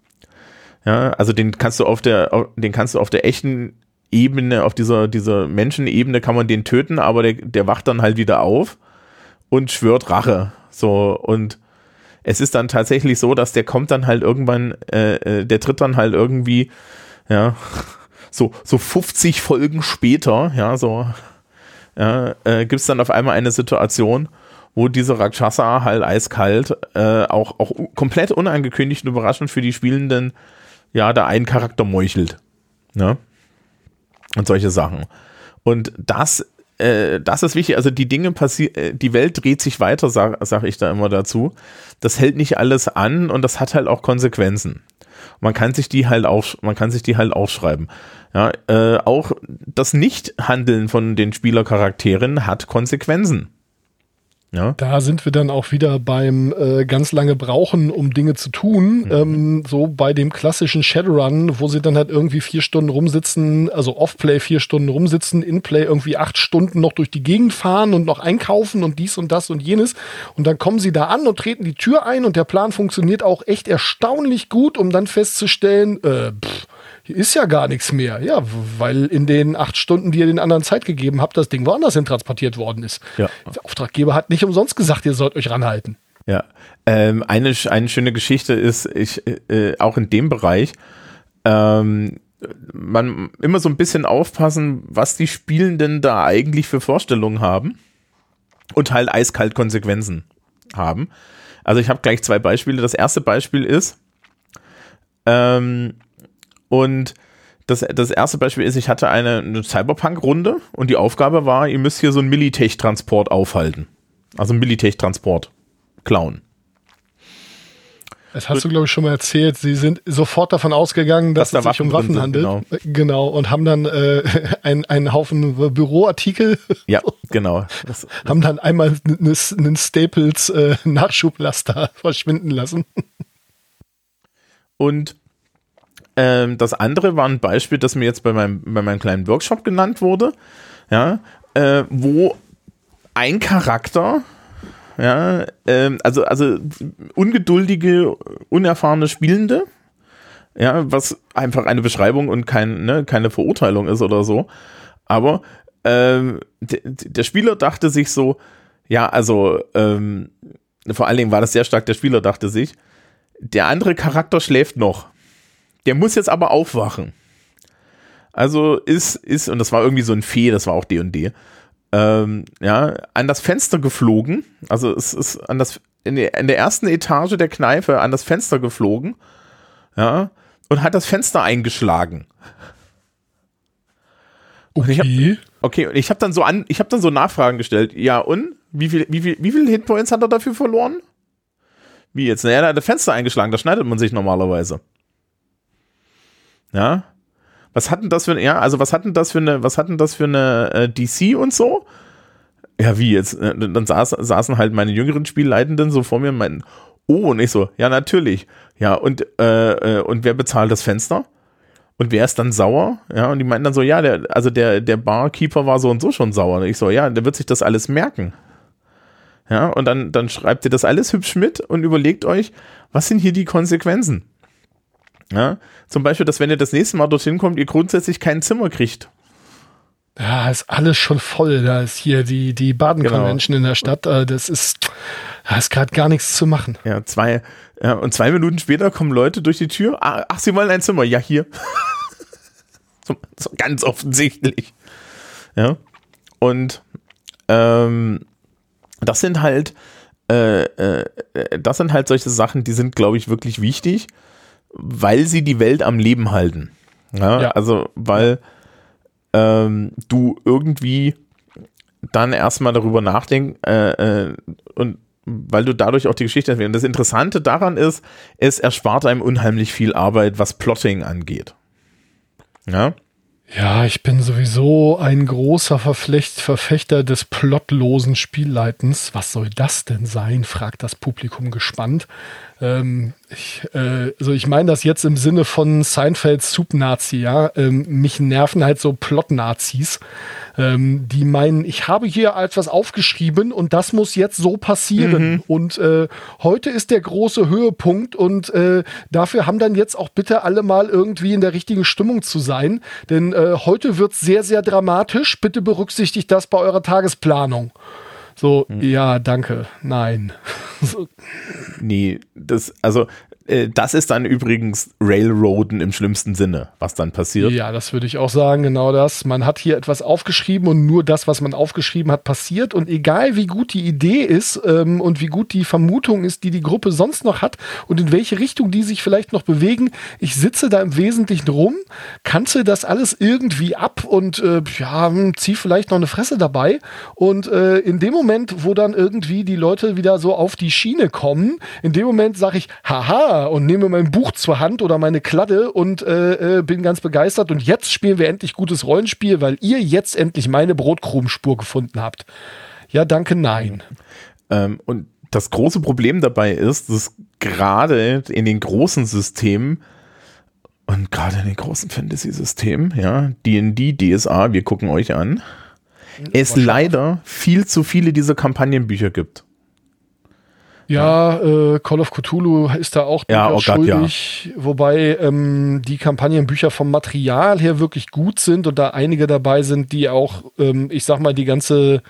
Ja, also den kannst du auf der, den kannst du auf der echten Ebene, auf dieser, dieser Menschenebene kann man den töten, aber der, der wacht dann halt wieder auf und schwört Rache. So, und es ist dann tatsächlich so, dass der kommt dann halt irgendwann, äh, äh der tritt dann halt irgendwie, ja, so, so 50 Folgen später, ja, so, ja, äh, gibt es dann auf einmal eine Situation, wo dieser Rakshasa halt eiskalt, äh, auch, auch komplett unangekündigt und überraschend für die Spielenden, ja, da einen Charakter meuchelt. Ne? Und solche Sachen. Und das äh, das ist wichtig. Also die Dinge passieren, äh, die Welt dreht sich weiter, sage sag ich da immer dazu. Das hält nicht alles an und das hat halt auch Konsequenzen. Man kann sich die halt auch, man kann sich die halt aufschreiben. Ja, äh, auch das Nichthandeln von den Spielercharakteren hat Konsequenzen. Ja. Da sind wir dann auch wieder beim äh, ganz lange brauchen, um Dinge zu tun. Mhm. Ähm, so bei dem klassischen Shadowrun, wo sie dann halt irgendwie vier Stunden rumsitzen, also Off-Play vier Stunden rumsitzen, In-Play irgendwie acht Stunden noch durch die Gegend fahren und noch einkaufen und dies und das und jenes. Und dann kommen sie da an und treten die Tür ein und der Plan funktioniert auch echt erstaunlich gut, um dann festzustellen, äh, pff, hier ist ja gar nichts mehr. Ja, weil in den acht Stunden, die ihr den anderen Zeit gegeben habt, das Ding woanders hin transportiert worden ist. Ja. Der Auftraggeber hat nicht umsonst gesagt, ihr sollt euch ranhalten. Ja, ähm, eine, eine schöne Geschichte ist, ich, äh, auch in dem Bereich, ähm, man immer so ein bisschen aufpassen, was die Spielenden da eigentlich für Vorstellungen haben und halt eiskalt Konsequenzen haben. Also ich habe gleich zwei Beispiele. Das erste Beispiel ist, ähm, und das, das erste Beispiel ist, ich hatte eine, eine Cyberpunk-Runde und die Aufgabe war, ihr müsst hier so einen Militech-Transport aufhalten. Also einen Militech-Transport klauen. Das hast du, glaube ich, schon mal erzählt. Sie sind sofort davon ausgegangen, dass, dass es sich um Waffen sind, handelt. Genau. genau. Und haben dann äh, einen, einen Haufen Büroartikel. Ja, genau. Das, haben dann einmal einen Staples äh, Nachschublaster verschwinden lassen. Und ähm, das andere war ein Beispiel, das mir jetzt bei meinem, bei meinem kleinen Workshop genannt wurde, ja, äh, wo ein Charakter, ja, äh, also, also ungeduldige, unerfahrene Spielende, ja, was einfach eine Beschreibung und kein, ne, keine Verurteilung ist oder so. Aber ähm, der Spieler dachte sich so, ja, also ähm, vor allen Dingen war das sehr stark, der Spieler dachte sich, der andere Charakter schläft noch. Der muss jetzt aber aufwachen. Also ist, ist, und das war irgendwie so ein Fee, das war auch D&D, ähm, ja, an das Fenster geflogen. Also es ist an das, in der, in der ersten Etage der Kneipe an das Fenster geflogen, ja, und hat das Fenster eingeschlagen. Okay. Hab, okay, und ich habe dann so an, ich habe dann so Nachfragen gestellt. Ja, und wie viel, wie viel, wie viel Hitpoints hat er dafür verloren? Wie jetzt? Naja, er hat das Fenster eingeschlagen, da schneidet man sich normalerweise. Ja. Was hatten das für ja, also was hatten das für eine, was hatten das für eine äh, DC und so? Ja, wie jetzt? Äh, dann saß, saßen halt meine jüngeren Spielleitenden so vor mir und meinten, oh, und ich so, ja, natürlich. Ja, und, äh, äh, und wer bezahlt das Fenster? Und wer ist dann sauer? Ja, und die meinten dann so, ja, der, also der, der Barkeeper war so und so schon sauer. Und ich so, ja, der wird sich das alles merken. Ja, und dann, dann schreibt ihr das alles hübsch mit und überlegt euch, was sind hier die Konsequenzen? Ja, zum Beispiel, dass wenn ihr das nächste Mal dorthin kommt, ihr grundsätzlich kein Zimmer kriegt. Ja, ist alles schon voll. Da ist hier die, die Baden-Convention genau. in der Stadt. Äh, das ist, da ist gerade gar nichts zu machen. Ja, zwei, ja, und zwei Minuten später kommen Leute durch die Tür. Ah, ach, sie wollen ein Zimmer. Ja, hier. so, so ganz offensichtlich. Ja. Und ähm, das sind halt, äh, äh, das sind halt solche Sachen, die sind, glaube ich, wirklich wichtig weil sie die Welt am Leben halten. Ja, ja. Also, weil ähm, du irgendwie dann erstmal darüber nachdenkst äh, äh, und weil du dadurch auch die Geschichte entwickelst. Das Interessante daran ist, es erspart einem unheimlich viel Arbeit, was Plotting angeht. Ja. Ja, ich bin sowieso ein großer Verflecht, Verfechter des plotlosen Spielleitens. Was soll das denn sein? fragt das Publikum gespannt. Ähm, ich, äh, also ich meine das jetzt im Sinne von Seinfelds Soup-Nazi, ja. Ähm, mich nerven halt so Plot-Nazis, ähm, die meinen, ich habe hier etwas aufgeschrieben und das muss jetzt so passieren. Mhm. Und äh, heute ist der große Höhepunkt und äh, dafür haben dann jetzt auch bitte alle mal irgendwie in der richtigen Stimmung zu sein. Denn äh, heute wird es sehr, sehr dramatisch. Bitte berücksichtigt das bei eurer Tagesplanung. So, hm. ja, danke, nein. so. Nee, das, also das ist dann übrigens Railroaden im schlimmsten Sinne, was dann passiert. Ja, das würde ich auch sagen, genau das. Man hat hier etwas aufgeschrieben und nur das, was man aufgeschrieben hat, passiert. Und egal wie gut die Idee ist ähm, und wie gut die Vermutung ist, die die Gruppe sonst noch hat und in welche Richtung die sich vielleicht noch bewegen, ich sitze da im Wesentlichen rum, kannte das alles irgendwie ab und äh, ja, hm, zieh vielleicht noch eine Fresse dabei. Und äh, in dem Moment, wo dann irgendwie die Leute wieder so auf die Schiene kommen, in dem Moment sage ich, haha, und nehme mein Buch zur Hand oder meine Kladde und äh, äh, bin ganz begeistert. Und jetzt spielen wir endlich gutes Rollenspiel, weil ihr jetzt endlich meine Brotkrumenspur gefunden habt. Ja, danke, nein. Ähm, und das große Problem dabei ist, dass gerade in den großen Systemen und gerade in den großen Fantasy-Systemen, ja, D&D, DSA, wir gucken euch an, es leider viel zu viele dieser Kampagnenbücher gibt. Ja, äh, Call of Cthulhu ist da auch ja, oh schuldig, ja. wobei ähm, die Kampagnenbücher vom Material her wirklich gut sind und da einige dabei sind, die auch, ähm, ich sag mal, die ganze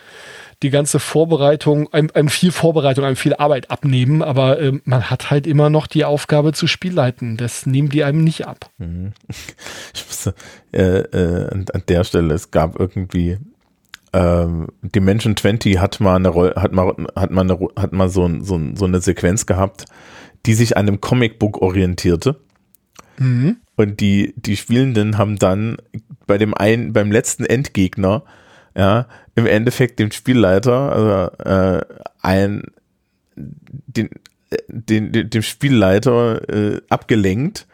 die ganze Vorbereitung, einem, einem viel Vorbereitung, einem viel Arbeit abnehmen, aber ähm, man hat halt immer noch die Aufgabe zu Spielleiten. Das nehmen die einem nicht ab. Mhm. Ich wusste, äh, äh, an der Stelle, es gab irgendwie ähm, Dimension 20 hat mal eine hat mal hat mal eine, hat mal so, so, so eine Sequenz gehabt, die sich an einem Comicbook orientierte. Mhm. Und die die Spielenden haben dann bei dem einen beim letzten Endgegner ja im Endeffekt dem Spielleiter also äh, ein den, den, den dem Spielleiter äh, abgelenkt,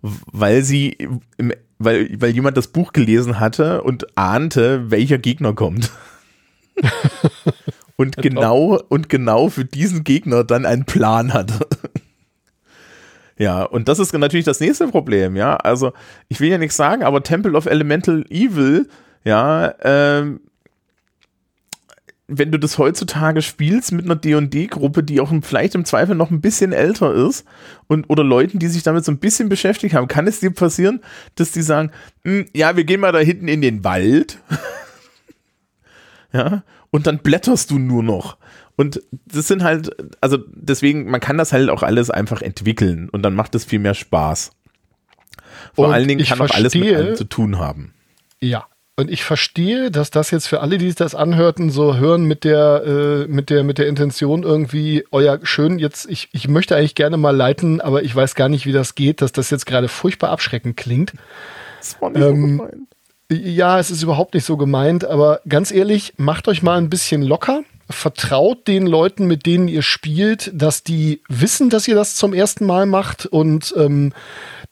weil sie im weil, weil jemand das Buch gelesen hatte und ahnte, welcher Gegner kommt. und genau, und genau für diesen Gegner dann einen Plan hatte. ja, und das ist natürlich das nächste Problem, ja. Also, ich will ja nichts sagen, aber Temple of Elemental Evil, ja, ähm, wenn du das heutzutage spielst mit einer D&D-Gruppe, die auch vielleicht im Zweifel noch ein bisschen älter ist und oder Leuten, die sich damit so ein bisschen beschäftigt haben, kann es dir passieren, dass die sagen, hm, ja, wir gehen mal da hinten in den Wald, ja, und dann blätterst du nur noch. Und das sind halt, also deswegen, man kann das halt auch alles einfach entwickeln und dann macht es viel mehr Spaß. Vor und allen Dingen kann auch alles mit allem zu tun haben. Ja, und ich verstehe, dass das jetzt für alle, die sich das anhörten, so hören mit der, äh, mit der, mit der Intention irgendwie, euer schön, jetzt, ich, ich möchte eigentlich gerne mal leiten, aber ich weiß gar nicht, wie das geht, dass das jetzt gerade furchtbar abschreckend klingt. Das war nicht ähm, so gemeint. Ja, es ist überhaupt nicht so gemeint, aber ganz ehrlich, macht euch mal ein bisschen locker. Vertraut den Leuten, mit denen ihr spielt, dass die wissen, dass ihr das zum ersten Mal macht und ähm,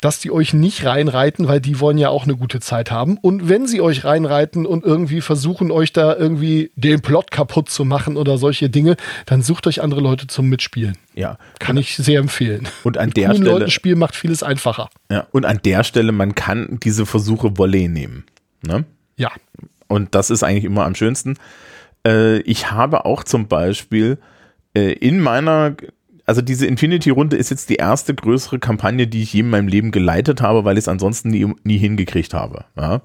dass die euch nicht reinreiten, weil die wollen ja auch eine gute Zeit haben. Und wenn sie euch reinreiten und irgendwie versuchen, euch da irgendwie den Plot kaputt zu machen oder solche Dinge, dann sucht euch andere Leute zum Mitspielen. Ja. Kann ich sehr empfehlen. Und an Mit der Stelle. Leuten spielen macht vieles einfacher. Ja. Und an der Stelle, man kann diese Versuche Volley nehmen. Ne? Ja. Und das ist eigentlich immer am schönsten. Äh, ich habe auch zum Beispiel äh, in meiner also diese Infinity-Runde ist jetzt die erste größere Kampagne, die ich je in meinem Leben geleitet habe, weil ich es ansonsten nie, nie hingekriegt habe. Ja?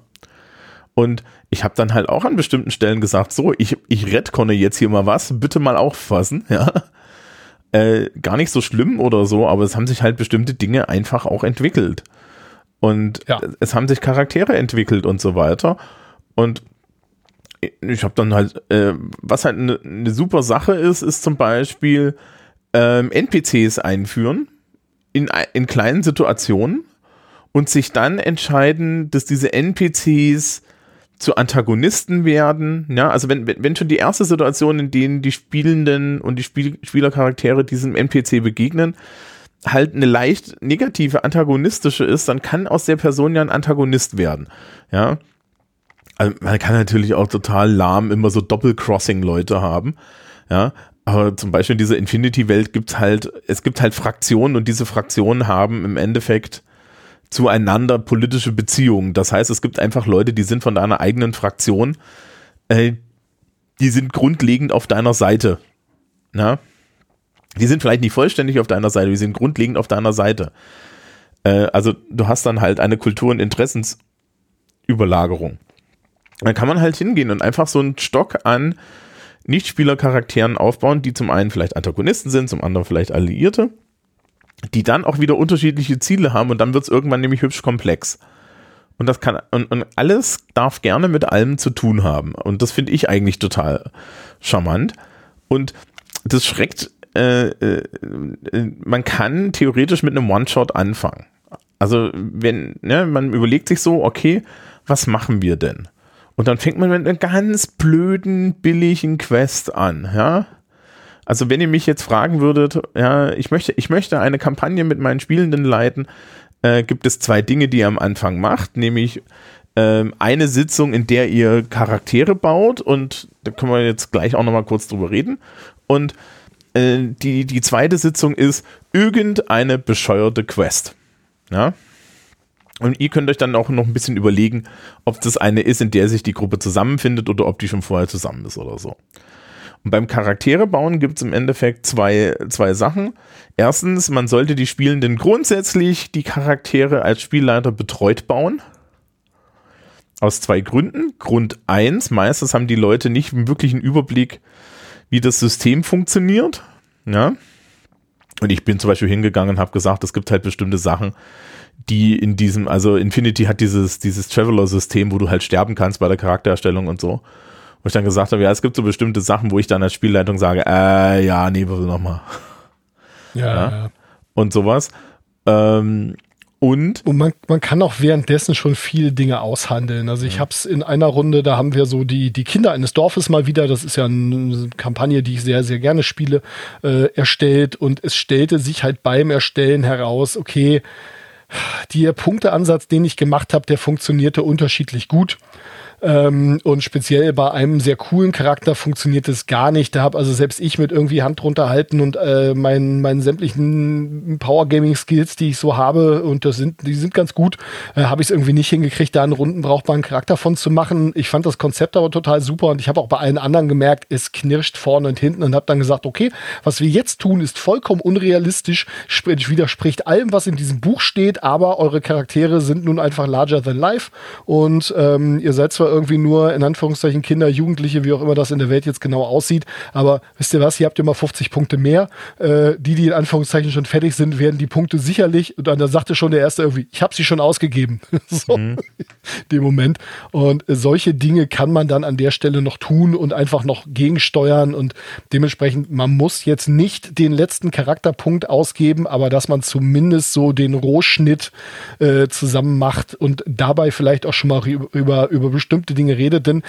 Und ich habe dann halt auch an bestimmten Stellen gesagt, so, ich, ich retconne jetzt hier mal was, bitte mal auffassen, ja. Äh, gar nicht so schlimm oder so, aber es haben sich halt bestimmte Dinge einfach auch entwickelt. Und ja. es haben sich Charaktere entwickelt und so weiter. Und ich habe dann halt, äh, was halt eine ne super Sache ist, ist zum Beispiel, ähm, NPCs einführen in, in kleinen Situationen und sich dann entscheiden, dass diese NPCs zu Antagonisten werden. Ja, also wenn, wenn schon die erste Situation, in denen die Spielenden und die Spiel Spielercharaktere diesem NPC begegnen, halt eine leicht negative, antagonistische ist, dann kann aus der Person ja ein Antagonist werden. Ja. Also man kann natürlich auch total lahm immer so Doppelcrossing-Leute haben. Ja. Aber zum Beispiel in dieser Infinity-Welt gibt's halt, es gibt halt Fraktionen und diese Fraktionen haben im Endeffekt zueinander politische Beziehungen. Das heißt, es gibt einfach Leute, die sind von deiner eigenen Fraktion, äh, die sind grundlegend auf deiner Seite. Ja? Die sind vielleicht nicht vollständig auf deiner Seite, die sind grundlegend auf deiner Seite. Äh, also du hast dann halt eine Kultur- und Interessensüberlagerung. Dann kann man halt hingehen und einfach so einen Stock an Nichtspielercharakteren aufbauen, die zum einen vielleicht Antagonisten sind, zum anderen vielleicht Alliierte die dann auch wieder unterschiedliche Ziele haben und dann wird es irgendwann nämlich hübsch komplex. Und das kann, und, und alles darf gerne mit allem zu tun haben. Und das finde ich eigentlich total charmant. Und das schreckt, äh, äh, man kann theoretisch mit einem One-Shot anfangen. Also, wenn, ne, man überlegt sich so, okay, was machen wir denn? Und dann fängt man mit einer ganz blöden, billigen Quest an, ja. Also wenn ihr mich jetzt fragen würdet, ja, ich möchte, ich möchte eine Kampagne mit meinen Spielenden leiten, äh, gibt es zwei Dinge, die ihr am Anfang macht, nämlich ähm, eine Sitzung, in der ihr Charaktere baut und da können wir jetzt gleich auch nochmal kurz drüber reden. Und äh, die, die zweite Sitzung ist irgendeine bescheuerte Quest. Ja. Und ihr könnt euch dann auch noch ein bisschen überlegen, ob das eine ist, in der sich die Gruppe zusammenfindet oder ob die schon vorher zusammen ist oder so. Und beim Charaktere bauen gibt es im Endeffekt zwei, zwei Sachen. Erstens, man sollte die Spielenden grundsätzlich die Charaktere als Spielleiter betreut bauen. Aus zwei Gründen. Grund eins, meistens haben die Leute nicht wirklich einen Überblick, wie das System funktioniert. Ja. Und ich bin zum Beispiel hingegangen und habe gesagt, es gibt halt bestimmte Sachen, die in diesem, also Infinity hat dieses, dieses Traveler-System, wo du halt sterben kannst bei der Charaktererstellung und so wo ich dann gesagt habe, ja, es gibt so bestimmte Sachen, wo ich dann als Spielleitung sage, äh, ja, nee, bitte nochmal. Ja, ja. ja. Und sowas. Ähm, und, und man, man kann auch währenddessen schon viele Dinge aushandeln. Also ich ja. habe es in einer Runde, da haben wir so die, die Kinder eines Dorfes mal wieder, das ist ja eine Kampagne, die ich sehr, sehr gerne spiele, äh, erstellt. Und es stellte sich halt beim Erstellen heraus, okay, der Punkteansatz, den ich gemacht habe, der funktionierte unterschiedlich gut. Ähm, und speziell bei einem sehr coolen Charakter funktioniert es gar nicht. Da habe also selbst ich mit irgendwie Hand drunter halten und äh, meinen, meinen sämtlichen Power Gaming Skills, die ich so habe, und das sind, die sind ganz gut, äh, habe ich es irgendwie nicht hingekriegt, da einen runden brauchbaren Charakter von zu machen. Ich fand das Konzept aber total super und ich habe auch bei allen anderen gemerkt, es knirscht vorne und hinten und habe dann gesagt, okay, was wir jetzt tun, ist vollkommen unrealistisch, widerspricht allem, was in diesem Buch steht, aber eure Charaktere sind nun einfach larger than life und ähm, ihr seid zwar irgendwie nur in Anführungszeichen Kinder, Jugendliche, wie auch immer das in der Welt jetzt genau aussieht. Aber wisst ihr was, hier habt ihr mal 50 Punkte mehr. Äh, die, die in Anführungszeichen schon fertig sind, werden die Punkte sicherlich, und dann sagte schon der Erste irgendwie, ich habe sie schon ausgegeben. so, mhm. dem Moment. Und solche Dinge kann man dann an der Stelle noch tun und einfach noch gegensteuern und dementsprechend, man muss jetzt nicht den letzten Charakterpunkt ausgeben, aber dass man zumindest so den Rohschnitt äh, zusammen macht und dabei vielleicht auch schon mal über, über bestimmte bestimmte Dinge redet. Denn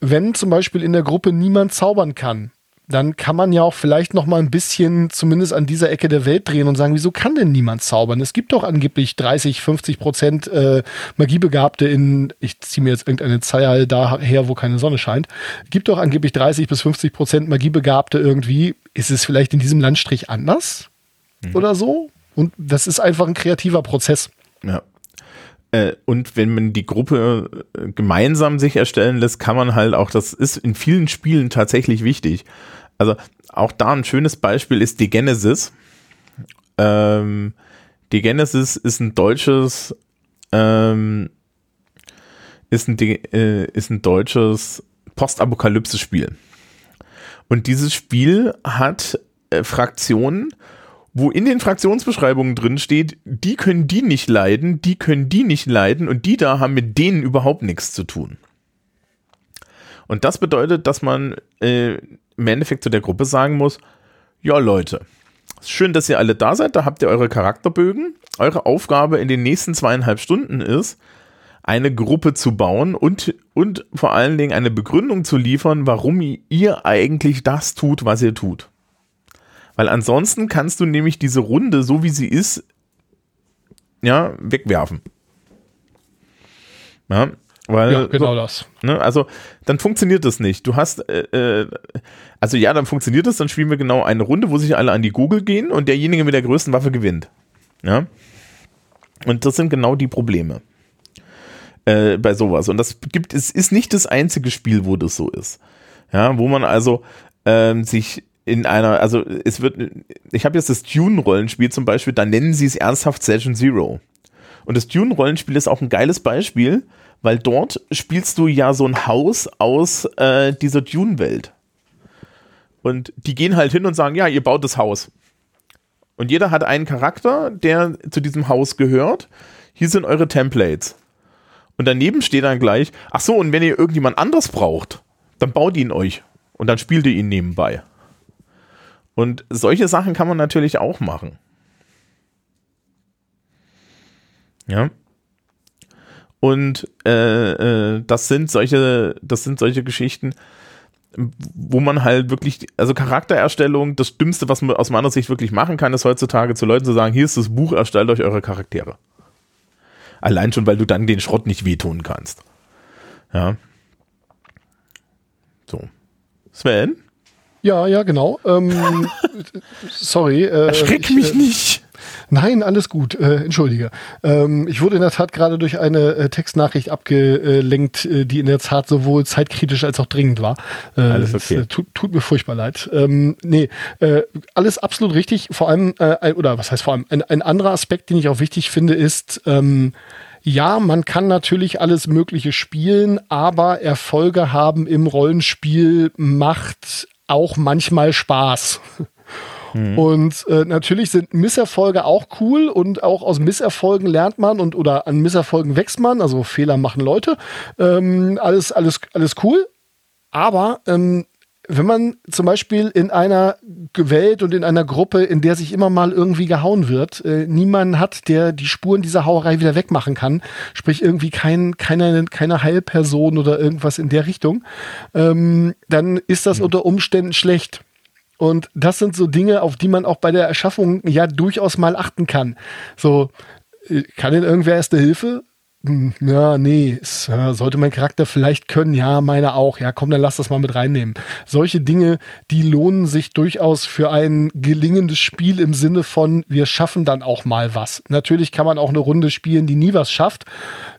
wenn zum Beispiel in der Gruppe niemand zaubern kann, dann kann man ja auch vielleicht noch mal ein bisschen zumindest an dieser Ecke der Welt drehen und sagen, wieso kann denn niemand zaubern? Es gibt doch angeblich 30, 50 Prozent äh, Magiebegabte in, ich ziehe mir jetzt irgendeine Zahl daher, wo keine Sonne scheint, gibt doch angeblich 30 bis 50 Prozent Magiebegabte irgendwie. Ist es vielleicht in diesem Landstrich anders mhm. oder so? Und das ist einfach ein kreativer Prozess. Ja, äh, und wenn man die Gruppe äh, gemeinsam sich erstellen lässt, kann man halt auch, das ist in vielen Spielen tatsächlich wichtig. Also auch da ein schönes Beispiel ist die Genesis. Ähm, die Genesis ist ein deutsches, ähm, ist ein, äh, ist ein deutsches Postapokalypse-Spiel. Und dieses Spiel hat äh, Fraktionen, wo in den Fraktionsbeschreibungen drin steht, die können die nicht leiden, die können die nicht leiden und die da haben mit denen überhaupt nichts zu tun. Und das bedeutet, dass man äh, im Endeffekt zu der Gruppe sagen muss, ja Leute, schön, dass ihr alle da seid, da habt ihr eure Charakterbögen. Eure Aufgabe in den nächsten zweieinhalb Stunden ist, eine Gruppe zu bauen und, und vor allen Dingen eine Begründung zu liefern, warum ihr eigentlich das tut, was ihr tut. Weil ansonsten kannst du nämlich diese Runde, so wie sie ist, ja, wegwerfen. Ja, weil, Ja, genau so, das. ne, also dann funktioniert das nicht. Du hast, äh, äh, also ja, dann funktioniert das, dann spielen wir genau eine Runde, wo sich alle an die Google gehen und derjenige mit der größten Waffe gewinnt. Ja. Und das sind genau die Probleme äh, bei sowas. Und das gibt, es ist nicht das einzige Spiel, wo das so ist. Ja, wo man also ähm, sich in einer, also es wird, ich habe jetzt das Dune-Rollenspiel zum Beispiel, da nennen sie es ernsthaft Session Zero. Und das Dune-Rollenspiel ist auch ein geiles Beispiel, weil dort spielst du ja so ein Haus aus äh, dieser Dune-Welt. Und die gehen halt hin und sagen, ja, ihr baut das Haus. Und jeder hat einen Charakter, der zu diesem Haus gehört. Hier sind eure Templates. Und daneben steht dann gleich, ach so, und wenn ihr irgendjemand anderes braucht, dann baut ihn euch. Und dann spielt ihr ihn nebenbei. Und solche Sachen kann man natürlich auch machen. Ja. Und äh, äh, das sind solche, das sind solche Geschichten, wo man halt wirklich, also Charaktererstellung, das Dümmste, was man aus meiner Sicht wirklich machen kann, ist heutzutage zu Leuten zu sagen, hier ist das Buch, erstellt euch eure Charaktere. Allein schon, weil du dann den Schrott nicht wehtun kannst. Ja. So. Sven? Ja, ja, genau. Ähm, sorry. Äh, Erschreck ich, mich äh, nicht. Nein, alles gut. Äh, entschuldige. Ähm, ich wurde in der Tat gerade durch eine äh, Textnachricht abgelenkt, äh, die in der Tat sowohl zeitkritisch als auch dringend war. Äh, Alles es, okay. äh, tut, tut mir furchtbar leid. Ähm, nee, äh, alles absolut richtig. Vor allem, äh, ein, oder was heißt vor allem, ein, ein anderer Aspekt, den ich auch wichtig finde, ist, ähm, ja, man kann natürlich alles Mögliche spielen, aber Erfolge haben im Rollenspiel macht auch manchmal Spaß. Und äh, natürlich sind Misserfolge auch cool und auch aus Misserfolgen lernt man und oder an Misserfolgen wächst man, also Fehler machen Leute. Ähm, alles, alles, alles cool. Aber ähm, wenn man zum Beispiel in einer Welt und in einer Gruppe, in der sich immer mal irgendwie gehauen wird, äh, niemanden hat, der die Spuren dieser Hauerei wieder wegmachen kann, sprich irgendwie kein, keine, keine Heilperson oder irgendwas in der Richtung, ähm, dann ist das unter Umständen schlecht. Und das sind so Dinge, auf die man auch bei der Erschaffung ja durchaus mal achten kann. So, äh, kann denn irgendwer erste Hilfe? Hm, Ja, nee, ja, sollte mein Charakter vielleicht können, ja, meine auch. Ja, komm, dann lass das mal mit reinnehmen. Solche Dinge, die lohnen sich durchaus für ein gelingendes Spiel im Sinne von, wir schaffen dann auch mal was. Natürlich kann man auch eine Runde spielen, die nie was schafft.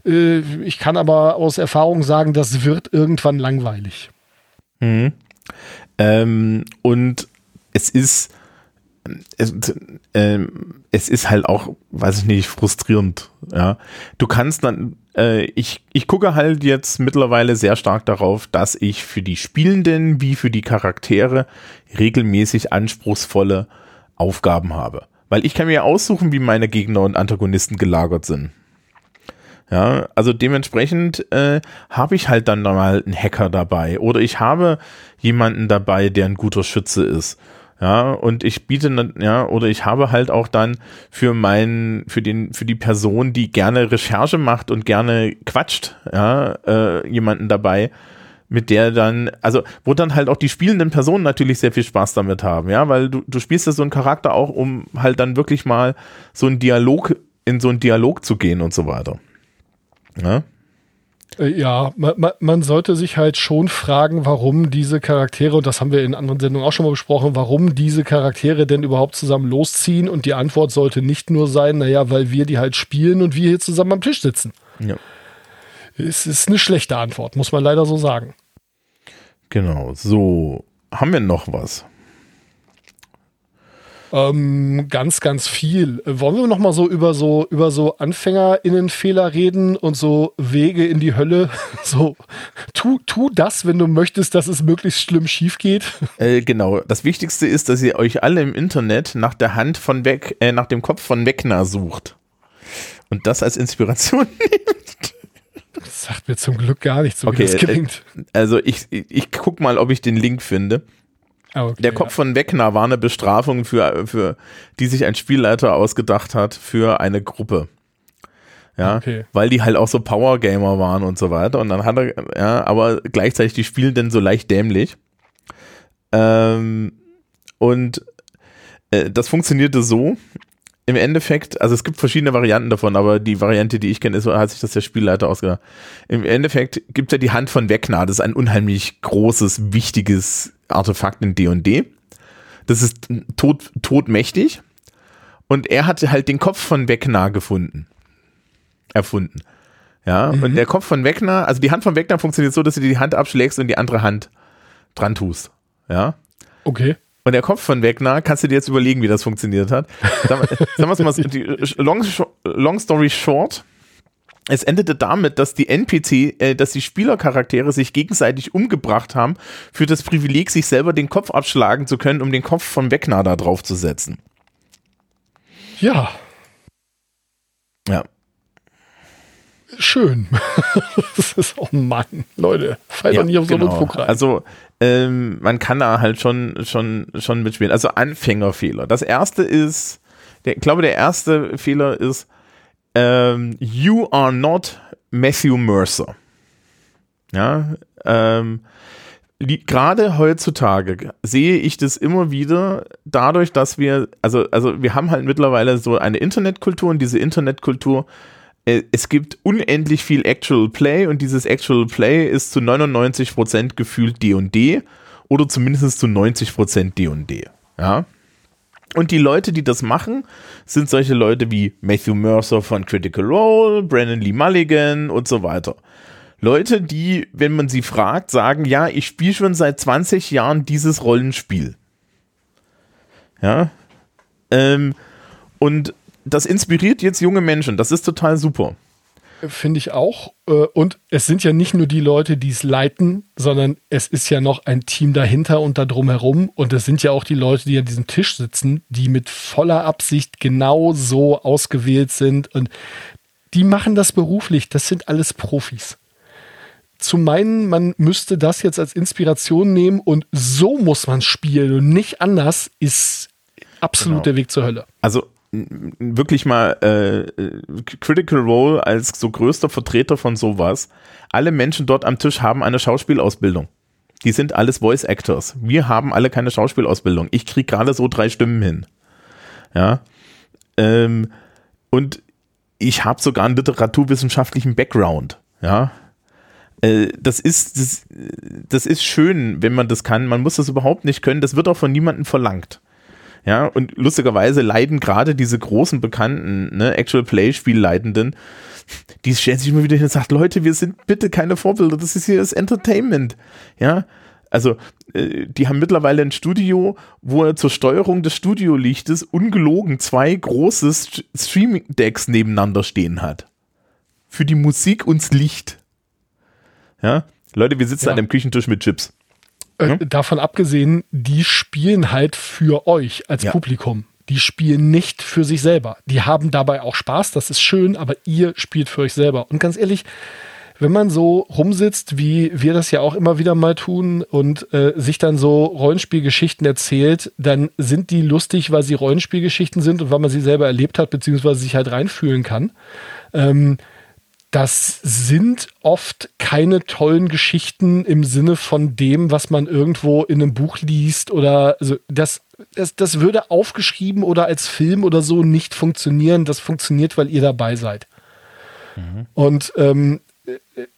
Äh, Ich kann aber aus Erfahrung sagen, das wird irgendwann langweilig. Ähm, und es ist, es, ähm, es ist halt auch, weiß ich nicht, frustrierend. Ja, du kannst dann, äh, ich, ich gucke halt jetzt mittlerweile sehr stark darauf, dass ich für die Spielenden wie für die Charaktere regelmäßig anspruchsvolle Aufgaben habe. Weil ich kann mir aussuchen, wie meine Gegner und Antagonisten gelagert sind. Ja, also dementsprechend äh, habe ich halt dann mal einen Hacker dabei oder ich habe jemanden dabei, der ein guter Schütze ist. Ja, und ich biete, ja, oder ich habe halt auch dann für meinen, für den, für die Person, die gerne Recherche macht und gerne quatscht, ja, äh, jemanden dabei, mit der dann, also wo dann halt auch die spielenden Personen natürlich sehr viel Spaß damit haben, ja, weil du, du spielst ja so einen Charakter auch, um halt dann wirklich mal so einen Dialog, in so einen Dialog zu gehen und so weiter. Ja? Äh, Ja, man, man, man sollte sich halt schon fragen, warum diese Charaktere, und das haben wir in anderen Sendungen auch schon mal besprochen, warum diese Charaktere denn überhaupt zusammen losziehen. Und die Antwort sollte nicht nur sein, naja, weil wir die halt spielen und wir hier zusammen am Tisch sitzen. Ja. Es ist eine schlechte Antwort, muss man leider so sagen. Genau, so. Haben wir noch was? Ähm, ganz, ganz viel. Äh, Wollen wir noch mal so über so über so AnfängerInnenfehler reden und so Wege in die Hölle? So, tu, tu das, wenn du möchtest, dass es möglichst schlimm schief geht. Äh, genau, das Wichtigste ist, dass ihr euch alle im Internet nach der Hand von Weg, äh, nach dem Kopf von Wegner sucht. Und das als Inspiration. Das sagt mir zum Glück gar nichts, so Okay, wie das äh, gelingt. Also ich, ich, ich guck mal, ob ich den Link finde. Ah, okay, Der Kopf von Wegner war eine Bestrafung für, für, die sich ein Spielleiter ausgedacht hat für eine Gruppe. Ja, Okay. weil die halt auch so Power Gamer waren und so weiter. Und dann hat er, ja, aber gleichzeitig die Spielenden so leicht dämlich. Ähm, und äh, das funktionierte so. Im Endeffekt, also es gibt verschiedene Varianten davon, aber die Variante, die ich kenne, ist, hat sich das der Spielleiter ausgedacht. Im Endeffekt gibt er die Hand von Wegner. Das ist ein unheimlich großes, wichtiges Artefakt in D&D. Das ist tot, todmächtig. Und er hatte halt den Kopf von Wegner gefunden. Erfunden. Ja, mhm. und der Kopf von Wegner, also die Hand von Wegner funktioniert so, dass du die Hand abschlägst und die andere Hand dran tust. Ja. Okay. Und der Kopf von Wegner, kannst du dir jetzt überlegen, wie das funktioniert hat. Sagen wir es mal, die, long, long story short, es endete damit, dass die NPC, äh, dass die Spielercharaktere sich gegenseitig umgebracht haben für das Privileg, sich selber den Kopf abschlagen zu können, um den Kopf von Wegner da drauf zu setzen. Ja. Ja schön. das ist, oh Mann, Leute, fall ja, doch nicht auf so genau. einen Druck rein. Also, ähm, man kann da halt schon, schon, schon mitspielen. Also Anfängerfehler. Das erste ist, der, ich glaube, der erste Fehler ist, ähm, you are not Matthew Mercer. Ja, ähm, gerade heutzutage sehe ich das immer wieder dadurch, dass wir, also, also wir haben halt mittlerweile so eine Internetkultur und diese Internetkultur äh, es gibt unendlich viel Actual Play und dieses Actual Play ist zu 99% gefühlt D&D oder zumindest zu 90% D&D. Ja. Und die Leute, die das machen, sind solche Leute wie Matthew Mercer von Critical Role, Brandon Lee Mulligan und so weiter. Leute, die, wenn man sie fragt, sagen, ja, ich spiele schon seit 20 Jahren dieses Rollenspiel. Ja. Ähm, und das inspiriert jetzt junge Menschen. Das ist total super. Finde ich auch. Äh, und es sind ja nicht nur die Leute, die es leiten, sondern es ist ja noch ein Team dahinter und da drumherum. Und es sind ja auch die Leute, die an diesem Tisch sitzen, die mit voller Absicht genau so ausgewählt sind. Und die machen das beruflich. Das sind alles Profis. Zu meinen, man müsste das jetzt als Inspiration nehmen und so muss man spielen und nicht anders, ist absolut genau. der Weg zur Hölle. Also wirklich mal äh, Critical Role als so größter Vertreter von sowas. Alle Menschen dort am Tisch haben eine Schauspielausbildung. Die sind alles Voice Actors. Wir haben alle keine Schauspielausbildung. Ich krieg gerade so drei Stimmen hin. Ja. Ähm, und ich habe sogar einen literaturwissenschaftlichen Background. Ja. Äh, das ist, das, das ist schön, wenn man das kann. Man muss das überhaupt nicht können. Das wird auch von niemandem verlangt. Ja, und lustigerweise leiden gerade diese großen bekannten ne, Actual Play Spielleitenden, die stellen sich immer wieder hin und sagen, Leute, wir sind bitte keine Vorbilder, das ist hier das Entertainment. Ja, also äh, die haben mittlerweile ein Studio, wo er zur Steuerung des Studiolichtes ungelogen zwei große Streaming-Decks nebeneinander stehen hat. Für die Musik und das Licht. Ja, Leute, wir sitzen ja. an einem Küchentisch mit Chips. Äh, davon abgesehen, die spielen halt für euch als ja. Publikum. Die spielen nicht für sich selber. Die haben dabei auch Spaß, das ist schön, aber ihr spielt für euch selber. Und ganz ehrlich, wenn man so rumsitzt, wie wir das ja auch immer wieder mal tun und äh, sich dann so Rollenspielgeschichten erzählt, dann sind die lustig, weil sie Rollenspielgeschichten sind und weil man sie selber erlebt hat, beziehungsweise sich halt reinfühlen kann. Ähm, das sind oft keine tollen Geschichten im Sinne von dem, was man irgendwo in einem Buch liest oder also das, das, das würde aufgeschrieben oder als Film oder so nicht funktionieren. Das funktioniert, weil ihr dabei seid. Mhm. Und ähm,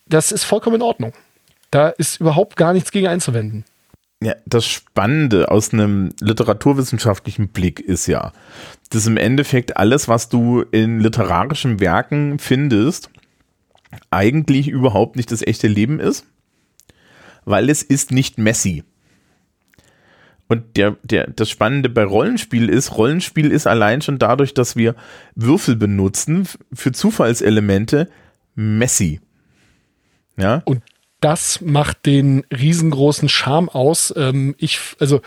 das ist vollkommen in Ordnung. Da ist überhaupt gar nichts gegen einzuwenden. Ja, das Spannende aus einem literaturwissenschaftlichen Blick ist ja, dass im Endeffekt alles, was du in literarischen Werken findest, eigentlich überhaupt nicht das echte Leben ist, weil es ist nicht messy. Und der, der, das Spannende bei Rollenspiel ist, Rollenspiel ist allein schon dadurch, dass wir Würfel benutzen für Zufallselemente messy. Ja. Und das macht den riesengroßen Charme aus. Ähm, ich, also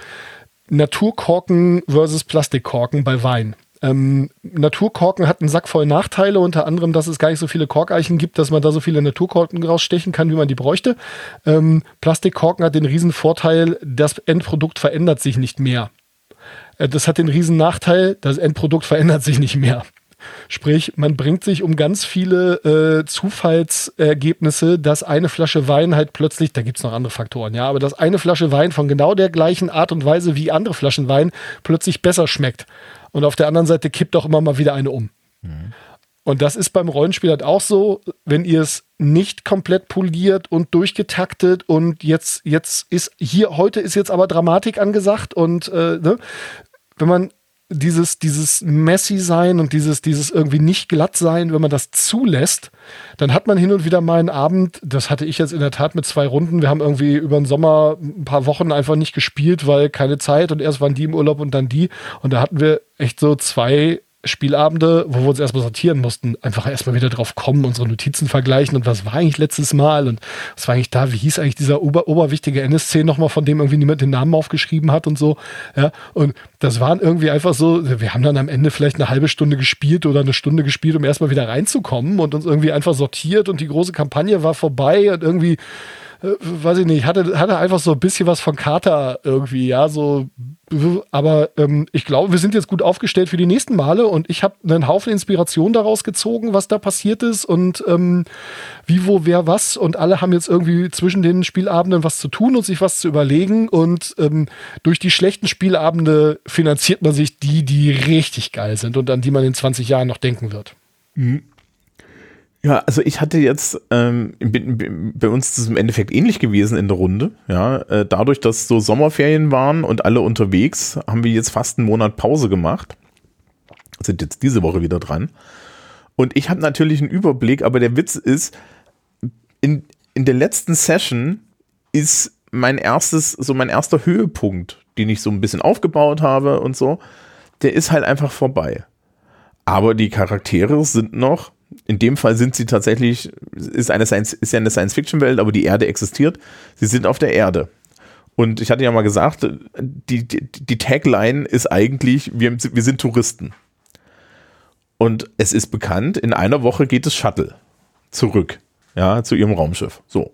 Naturkorken versus Plastikkorken bei Wein. Ähm, Naturkorken hat einen Sack voll Nachteile, unter anderem, dass es gar nicht so viele Korkeichen gibt, dass man da so viele Naturkorken rausstechen kann, wie man die bräuchte. Ähm, Plastikkorken hat den riesen Vorteil, das Endprodukt verändert sich nicht mehr. Äh, das hat den riesen Nachteil, das Endprodukt verändert sich nicht mehr. Sprich, man bringt sich um ganz viele äh, Zufallsergebnisse, dass eine Flasche Wein halt plötzlich, da gibt es noch andere Faktoren, ja, aber dass eine Flasche Wein von genau der gleichen Art und Weise wie andere Flaschen Wein plötzlich besser schmeckt. Und auf der anderen Seite kippt auch immer mal wieder eine um. Mhm. Und das ist beim Rollenspiel halt auch so, wenn ihr es nicht komplett poliert und durchgetaktet und jetzt, jetzt ist hier, heute ist jetzt aber Dramatik angesagt und äh, ne? wenn man dieses, dieses messy sein und dieses, dieses irgendwie nicht glatt sein, wenn man das zulässt, dann hat man hin und wieder mal einen Abend, das hatte ich jetzt in der Tat mit zwei Runden, wir haben irgendwie über den Sommer ein paar Wochen einfach nicht gespielt, weil keine Zeit und erst waren die im Urlaub und dann die. Und da hatten wir echt so zwei Spielabende, wo wir uns erstmal sortieren mussten, einfach erstmal wieder drauf kommen, unsere Notizen vergleichen und was war eigentlich letztes Mal und was war eigentlich da, wie hieß eigentlich dieser ober oberwichtige NSC nochmal, von dem irgendwie niemand den Namen aufgeschrieben hat und so. Ja, und das waren irgendwie einfach so, wir haben dann am Ende vielleicht eine halbe Stunde gespielt oder eine Stunde gespielt, um erstmal wieder reinzukommen und uns irgendwie einfach sortiert und die große Kampagne war vorbei und irgendwie weiß ich nicht, hatte, hatte einfach so ein bisschen was von Kater irgendwie, ja, so. Aber ähm, ich glaube, wir sind jetzt gut aufgestellt für die nächsten Male und ich habe einen Haufen Inspiration daraus gezogen, was da passiert ist und ähm, wie, wo, wer, was. Und alle haben jetzt irgendwie zwischen den Spielabenden was zu tun und sich was zu überlegen. Und ähm, durch die schlechten Spielabende finanziert man sich die, die richtig geil sind und an die man in 20 Jahren noch denken wird. Mhm. Ja, also ich hatte jetzt, ähm, bei uns ist es im Endeffekt ähnlich gewesen in der Runde. Ja, äh, dadurch, dass so Sommerferien waren und alle unterwegs, haben wir jetzt fast einen Monat Pause gemacht. Sind jetzt diese Woche wieder dran. Und ich habe natürlich einen Überblick, aber der Witz ist, in, in der letzten Session ist mein erstes, so mein erster Höhepunkt, den ich so ein bisschen aufgebaut habe und so, der ist halt einfach vorbei. Aber die Charaktere sind noch in dem Fall sind sie tatsächlich, ist, eine Science, ist ja eine Science-Fiction-Welt, aber die Erde existiert. Sie sind auf der Erde. Und ich hatte ja mal gesagt, die, die, die Tagline ist eigentlich, wir, wir sind Touristen. Und es ist bekannt, in einer Woche geht das Shuttle zurück, ja, zu ihrem Raumschiff. So.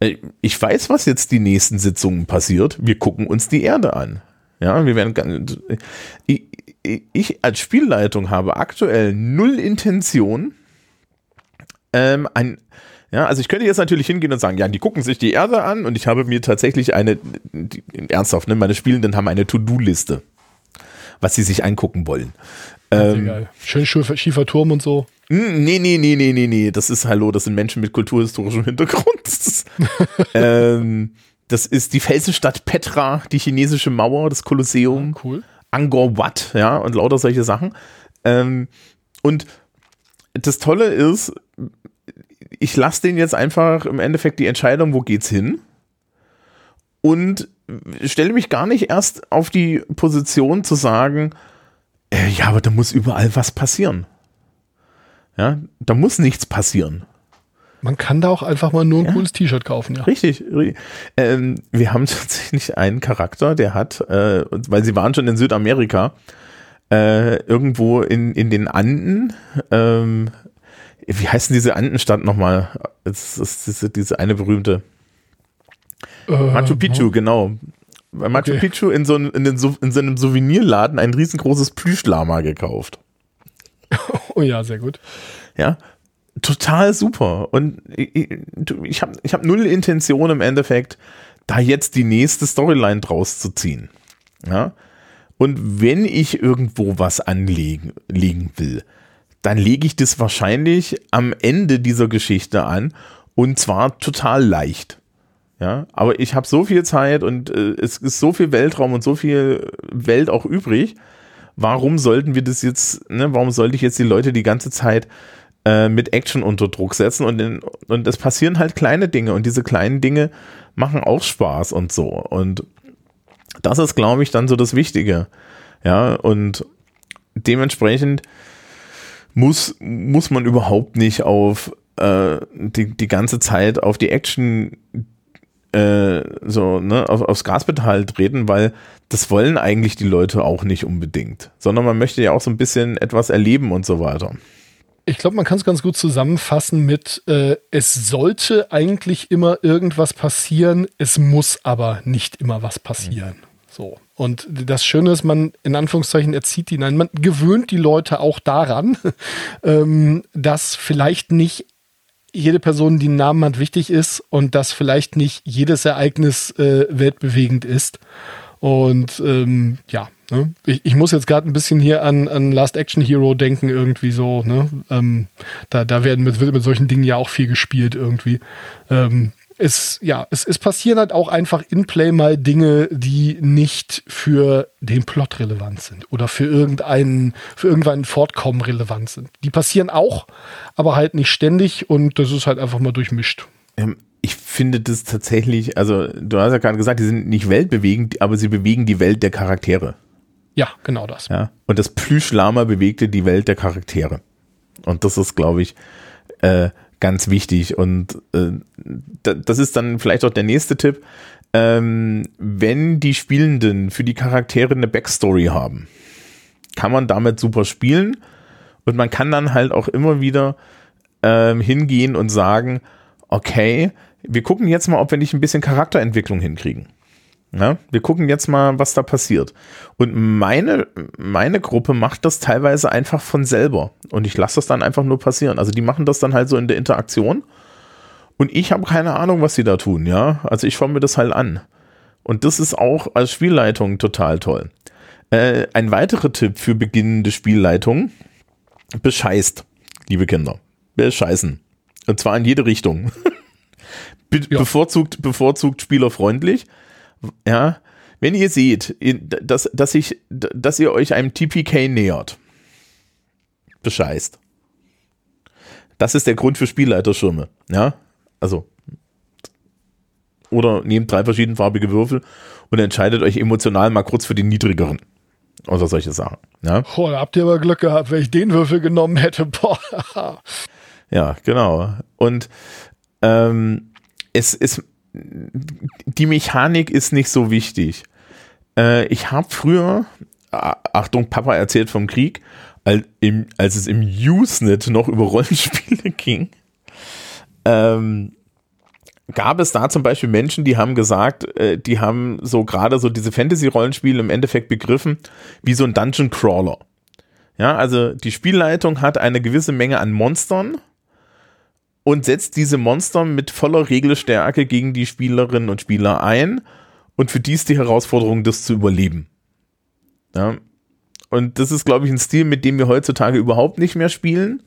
Äh, ich weiß, was jetzt die nächsten Sitzungen passiert. Wir gucken uns die Erde an. Ja, wir werden ich, als Spielleitung habe aktuell null Intention, ähm, ein, ja, also ich könnte jetzt natürlich hingehen und sagen, ja, die gucken sich die Erde an und ich habe mir tatsächlich eine, die, ernsthaft, ne, meine Spielenden haben eine To-Do-Liste, was sie sich angucken wollen. Ähm, Schön schiefer Turm und so. Hm, nee, nee, nee, nee, nee, nee, das ist, hallo, das sind Menschen mit kulturhistorischem Hintergrund. ähm, das ist die Felsenstadt Petra, die chinesische Mauer, das Kolosseum. Ah, cool. Angkor Wat, ja, und lauter solche Sachen. Ähm, und das Tolle ist, ich lasse denen jetzt einfach im Endeffekt die Entscheidung, wo geht's hin? Und stelle mich gar nicht erst auf die Position zu sagen, äh, ja, aber da muss überall was passieren. Ja, da muss nichts passieren. Man kann da auch einfach mal nur ein ja. cooles T-Shirt kaufen, ja. Richtig. Ähm, wir haben tatsächlich einen Charakter, der hat, äh, weil sie waren schon in Südamerika, äh, irgendwo in, in den Anden, ähm, wie heißt diese Andenstadt nochmal? Das ist diese, diese eine berühmte. Äh, Machu Picchu, genau. Bei Machu okay. Picchu in so, in, den, in so einem Souvenirladen ein riesengroßes Plüschlama gekauft. Oh ja, sehr gut. Ja, total super. Und ich, ich habe ich hab null Intention im Endeffekt, da jetzt die nächste Storyline draus zu ziehen. Ja. Und wenn ich irgendwo was anlegen legen will, dann lege ich das wahrscheinlich am Ende dieser Geschichte an und zwar total leicht. Ja, aber ich habe so viel Zeit und äh, es ist so viel Weltraum und so viel Welt auch übrig. Warum sollten wir das jetzt, ne, warum sollte ich jetzt die Leute die ganze Zeit äh, mit Action unter Druck setzen und, in, und es passieren halt kleine Dinge und diese kleinen Dinge machen auch Spaß und so. Und das ist, glaube ich, dann so das Wichtige. Ja, und dementsprechend muss, muss man überhaupt nicht auf äh, die, die ganze Zeit auf die Action äh, so, ne, auf, aufs Gaspedal treten, weil das wollen eigentlich die Leute auch nicht unbedingt, sondern man möchte ja auch so ein bisschen etwas erleben und so weiter. Ich glaube, man kann es ganz gut zusammenfassen mit, äh, es sollte eigentlich immer irgendwas passieren, es muss aber nicht immer was passieren. So. Und das Schöne ist, man in Anführungszeichen erzieht die, nein, man gewöhnt die Leute auch daran, ähm, dass vielleicht nicht jede Person, die einen Namen hat, wichtig ist und dass vielleicht nicht jedes Ereignis äh, weltbewegend ist. Und ähm, ja, ne? ich, ich, muss jetzt gerade ein bisschen hier an, an Last Action Hero denken, irgendwie so. Ne? Ähm, da, da werden mit, wird mit solchen Dingen ja auch viel gespielt irgendwie. Ähm, es, ja, es, es passieren halt auch einfach in Play mal Dinge, die nicht für den Plot relevant sind oder für irgendeinen, für irgendeinen Fortkommen relevant sind. Die passieren auch, aber halt nicht ständig und das ist halt einfach mal durchmischt. Ähm, ich finde das tatsächlich, also du hast ja gerade gesagt, die sind nicht weltbewegend, aber sie bewegen die Welt der Charaktere. Ja, genau das. Ja, und das Plüschlama bewegte die Welt der Charaktere. Und das ist, glaube ich, äh, ganz wichtig. Und äh, das ist dann vielleicht auch der nächste Tipp. Ähm, wenn die Spielenden für die Charaktere eine Backstory haben, kann man damit super spielen. Und man kann dann halt auch immer wieder ähm, hingehen und sagen, okay, wir gucken jetzt mal, ob wir nicht ein bisschen Charakterentwicklung hinkriegen. Ja, wir gucken jetzt mal, was da passiert. Und meine, meine Gruppe macht das teilweise einfach von selber. Und ich lasse das dann einfach nur passieren. Also die machen das dann halt so in der Interaktion. Und ich habe keine Ahnung, was sie da tun, ja. Also ich schaue mir das halt an. Und das ist auch als Spielleitung total toll. Äh, ein weiterer Tipp für beginnende Spielleitung. Bescheißt, liebe Kinder. Bescheißen. Und zwar in jede Richtung. Be ja. Bevorzugt, bevorzugt spielerfreundlich ja, wenn ihr seht, dass, dass, ich, dass ihr euch einem TPK nähert, bescheißt. Das ist der Grund für Spielleiterschirme. Ja, also. Oder nehmt drei verschiedenfarbige Würfel und entscheidet euch emotional mal kurz für den niedrigeren. Oder solche Sachen. Ja? Boah, da habt ihr aber Glück gehabt, wenn ich den Würfel genommen hätte. Boah. ja, genau. Und ähm, es, es, die Mechanik ist nicht so wichtig. Äh, ich habe früher, Achtung, Papa erzählt vom Krieg, als, im, als es im Usenet noch über Rollenspiele ging, ähm, gab es da zum Beispiel Menschen, die haben gesagt, äh, die haben so gerade so diese Fantasy-Rollenspiele im Endeffekt begriffen, wie so ein Dungeon Crawler. Ja, also die Spielleitung hat eine gewisse Menge an Monstern und setzt diese Monster mit voller Regelstärke gegen die Spielerinnen und Spieler ein. Und für die ist die Herausforderung, das zu überleben. Ja. Und das ist, glaube ich, ein Stil, mit dem wir heutzutage überhaupt nicht mehr spielen.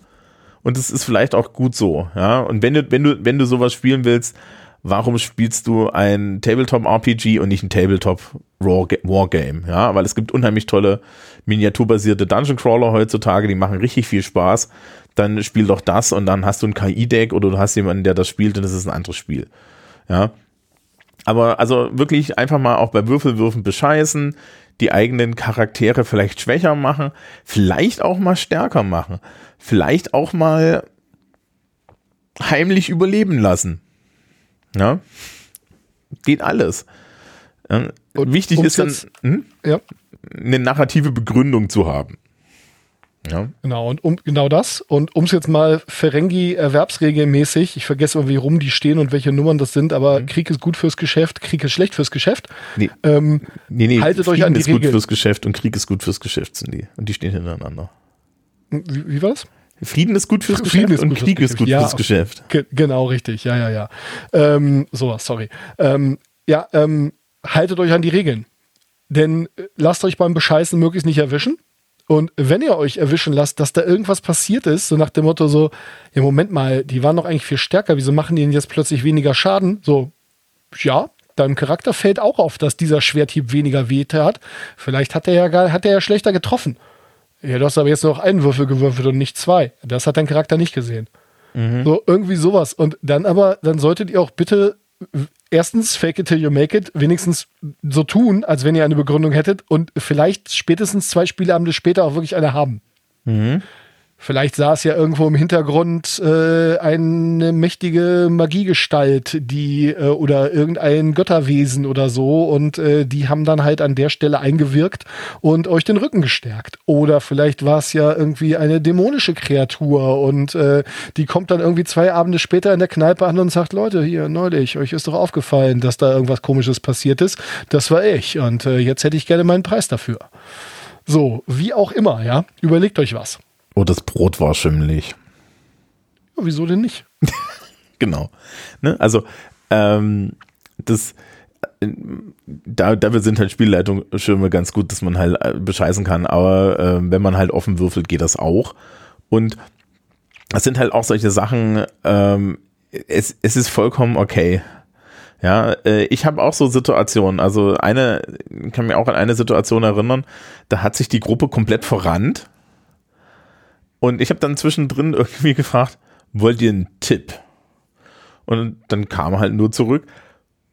Und das ist vielleicht auch gut so. Ja. Und wenn du, wenn du, wenn du sowas spielen willst, warum spielst du ein Tabletop-RPG und nicht ein Tabletop-Wargame? Ja, weil es gibt unheimlich tolle miniaturbasierte Dungeon Crawler heutzutage, die machen richtig viel Spaß dann spiel doch das und dann hast du ein KI-Deck oder du hast jemanden, der das spielt und das ist ein anderes Spiel. Ja. Aber also wirklich einfach mal auch bei Würfelwürfen bescheißen, die eigenen Charaktere vielleicht schwächer machen, vielleicht auch mal stärker machen, vielleicht auch mal heimlich überleben lassen. Ja. Geht alles. Ja. Wichtig ist dann, hm? ja. eine narrative Begründung zu haben. Ja. Genau, und um genau das. Und um es jetzt mal Ferengi erwerbsregelmäßig, ich vergesse immer, wie rum die stehen und welche Nummern das sind, aber mhm. Krieg ist gut fürs Geschäft, Krieg ist schlecht fürs Geschäft. Nee, ähm, nee, nee haltet Frieden euch an die ist Regeln. gut fürs Geschäft und Krieg ist gut fürs Geschäft, sind die. Und die stehen hintereinander. Wie, wie war das? Frieden ist gut fürs Frieden Geschäft und Krieg ist gut ja, fürs Geschäft. Genau, richtig. Ja, ja, ja. Ähm, so, sorry. Ähm, ja, ähm, haltet euch an die Regeln. Denn äh, lasst euch beim Bescheißen möglichst nicht erwischen. Und wenn ihr euch erwischen lasst, dass da irgendwas passiert ist, so nach dem Motto so, ja, Moment mal, die waren doch eigentlich viel stärker, wieso machen die denn jetzt plötzlich weniger Schaden? So, ja, deinem Charakter fällt auch auf, dass dieser Schwerthieb weniger weh hat. Vielleicht hat er ja gar, hat er ja schlechter getroffen. Ja, du hast aber jetzt noch einen Würfel gewürfelt und nicht zwei. Das hat dein Charakter nicht gesehen. Mhm. So, irgendwie sowas. Und dann aber, dann solltet ihr auch bitte erstens fake it till you make it, wenigstens so tun, als wenn ihr eine Begründung hättet und vielleicht spätestens zwei Spieleabende später auch wirklich eine haben. Mhm. Vielleicht saß ja irgendwo im Hintergrund äh, eine mächtige Magiegestalt, die äh, oder irgendein Götterwesen oder so und äh, die haben dann halt an der Stelle eingewirkt und euch den Rücken gestärkt. Oder vielleicht war es ja irgendwie eine dämonische Kreatur und äh, die kommt dann irgendwie zwei Abende später in der Kneipe an und sagt, Leute, hier neulich, euch ist doch aufgefallen, dass da irgendwas komisches passiert ist. Das war ich und äh, jetzt hätte ich gerne meinen Preis dafür. So, wie auch immer, ja. Überlegt euch was. Oh, das Brot war schimmelig. Ja, wieso denn nicht? genau. Ne? Also, ähm, das, äh, da, dafür sind halt Spielleitungsschirme ganz gut, dass man halt äh, bescheißen kann, aber äh, wenn man halt offen würfelt, geht das auch. Und es sind halt auch solche Sachen, ähm, es, es ist vollkommen okay. Ja, äh, ich habe auch so Situationen, also eine, kann mir auch an eine Situation erinnern, da hat sich die Gruppe komplett verrannt und ich habe dann zwischendrin irgendwie gefragt, wollt ihr einen Tipp? Und dann kam halt nur zurück,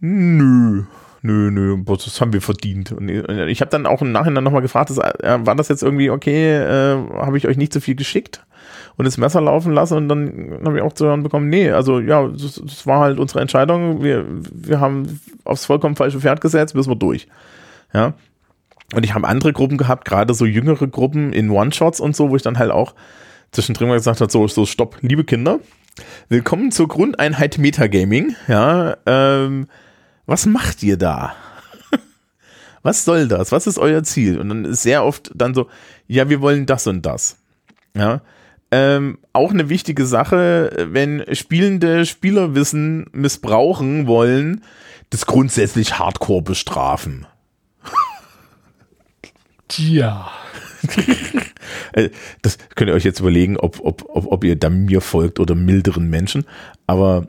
nö, nö, nö, das haben wir verdient. Und ich habe dann auch im Nachhinein nochmal gefragt, äh, war das jetzt irgendwie okay, äh, habe ich euch nicht so viel geschickt und das Messer laufen lassen und dann habe ich auch zu hören bekommen, nee, also ja, das, das, war halt unsere Entscheidung, wir, wir haben aufs vollkommen falsche Pferd gesetzt, müssen wir durch. Ja, und ich habe andere Gruppen gehabt, gerade so jüngere Gruppen in One-Shots und so, wo ich dann halt auch zwischendrin mal gesagt habe, so, so, stopp, liebe Kinder, willkommen zur Grundeinheit Metagaming. Ja, ähm, was macht ihr da? was soll das? Was ist euer Ziel? Und dann ist sehr oft dann so, ja, wir wollen das und das. Ja, ähm, auch eine wichtige Sache, wenn spielende Spielerwissen missbrauchen wollen, das grundsätzlich Hardcore bestrafen. Tja. Äh, das könnt ihr euch jetzt überlegen, ob, ob, ob, ob ihr da mir folgt oder milderen Menschen. Aber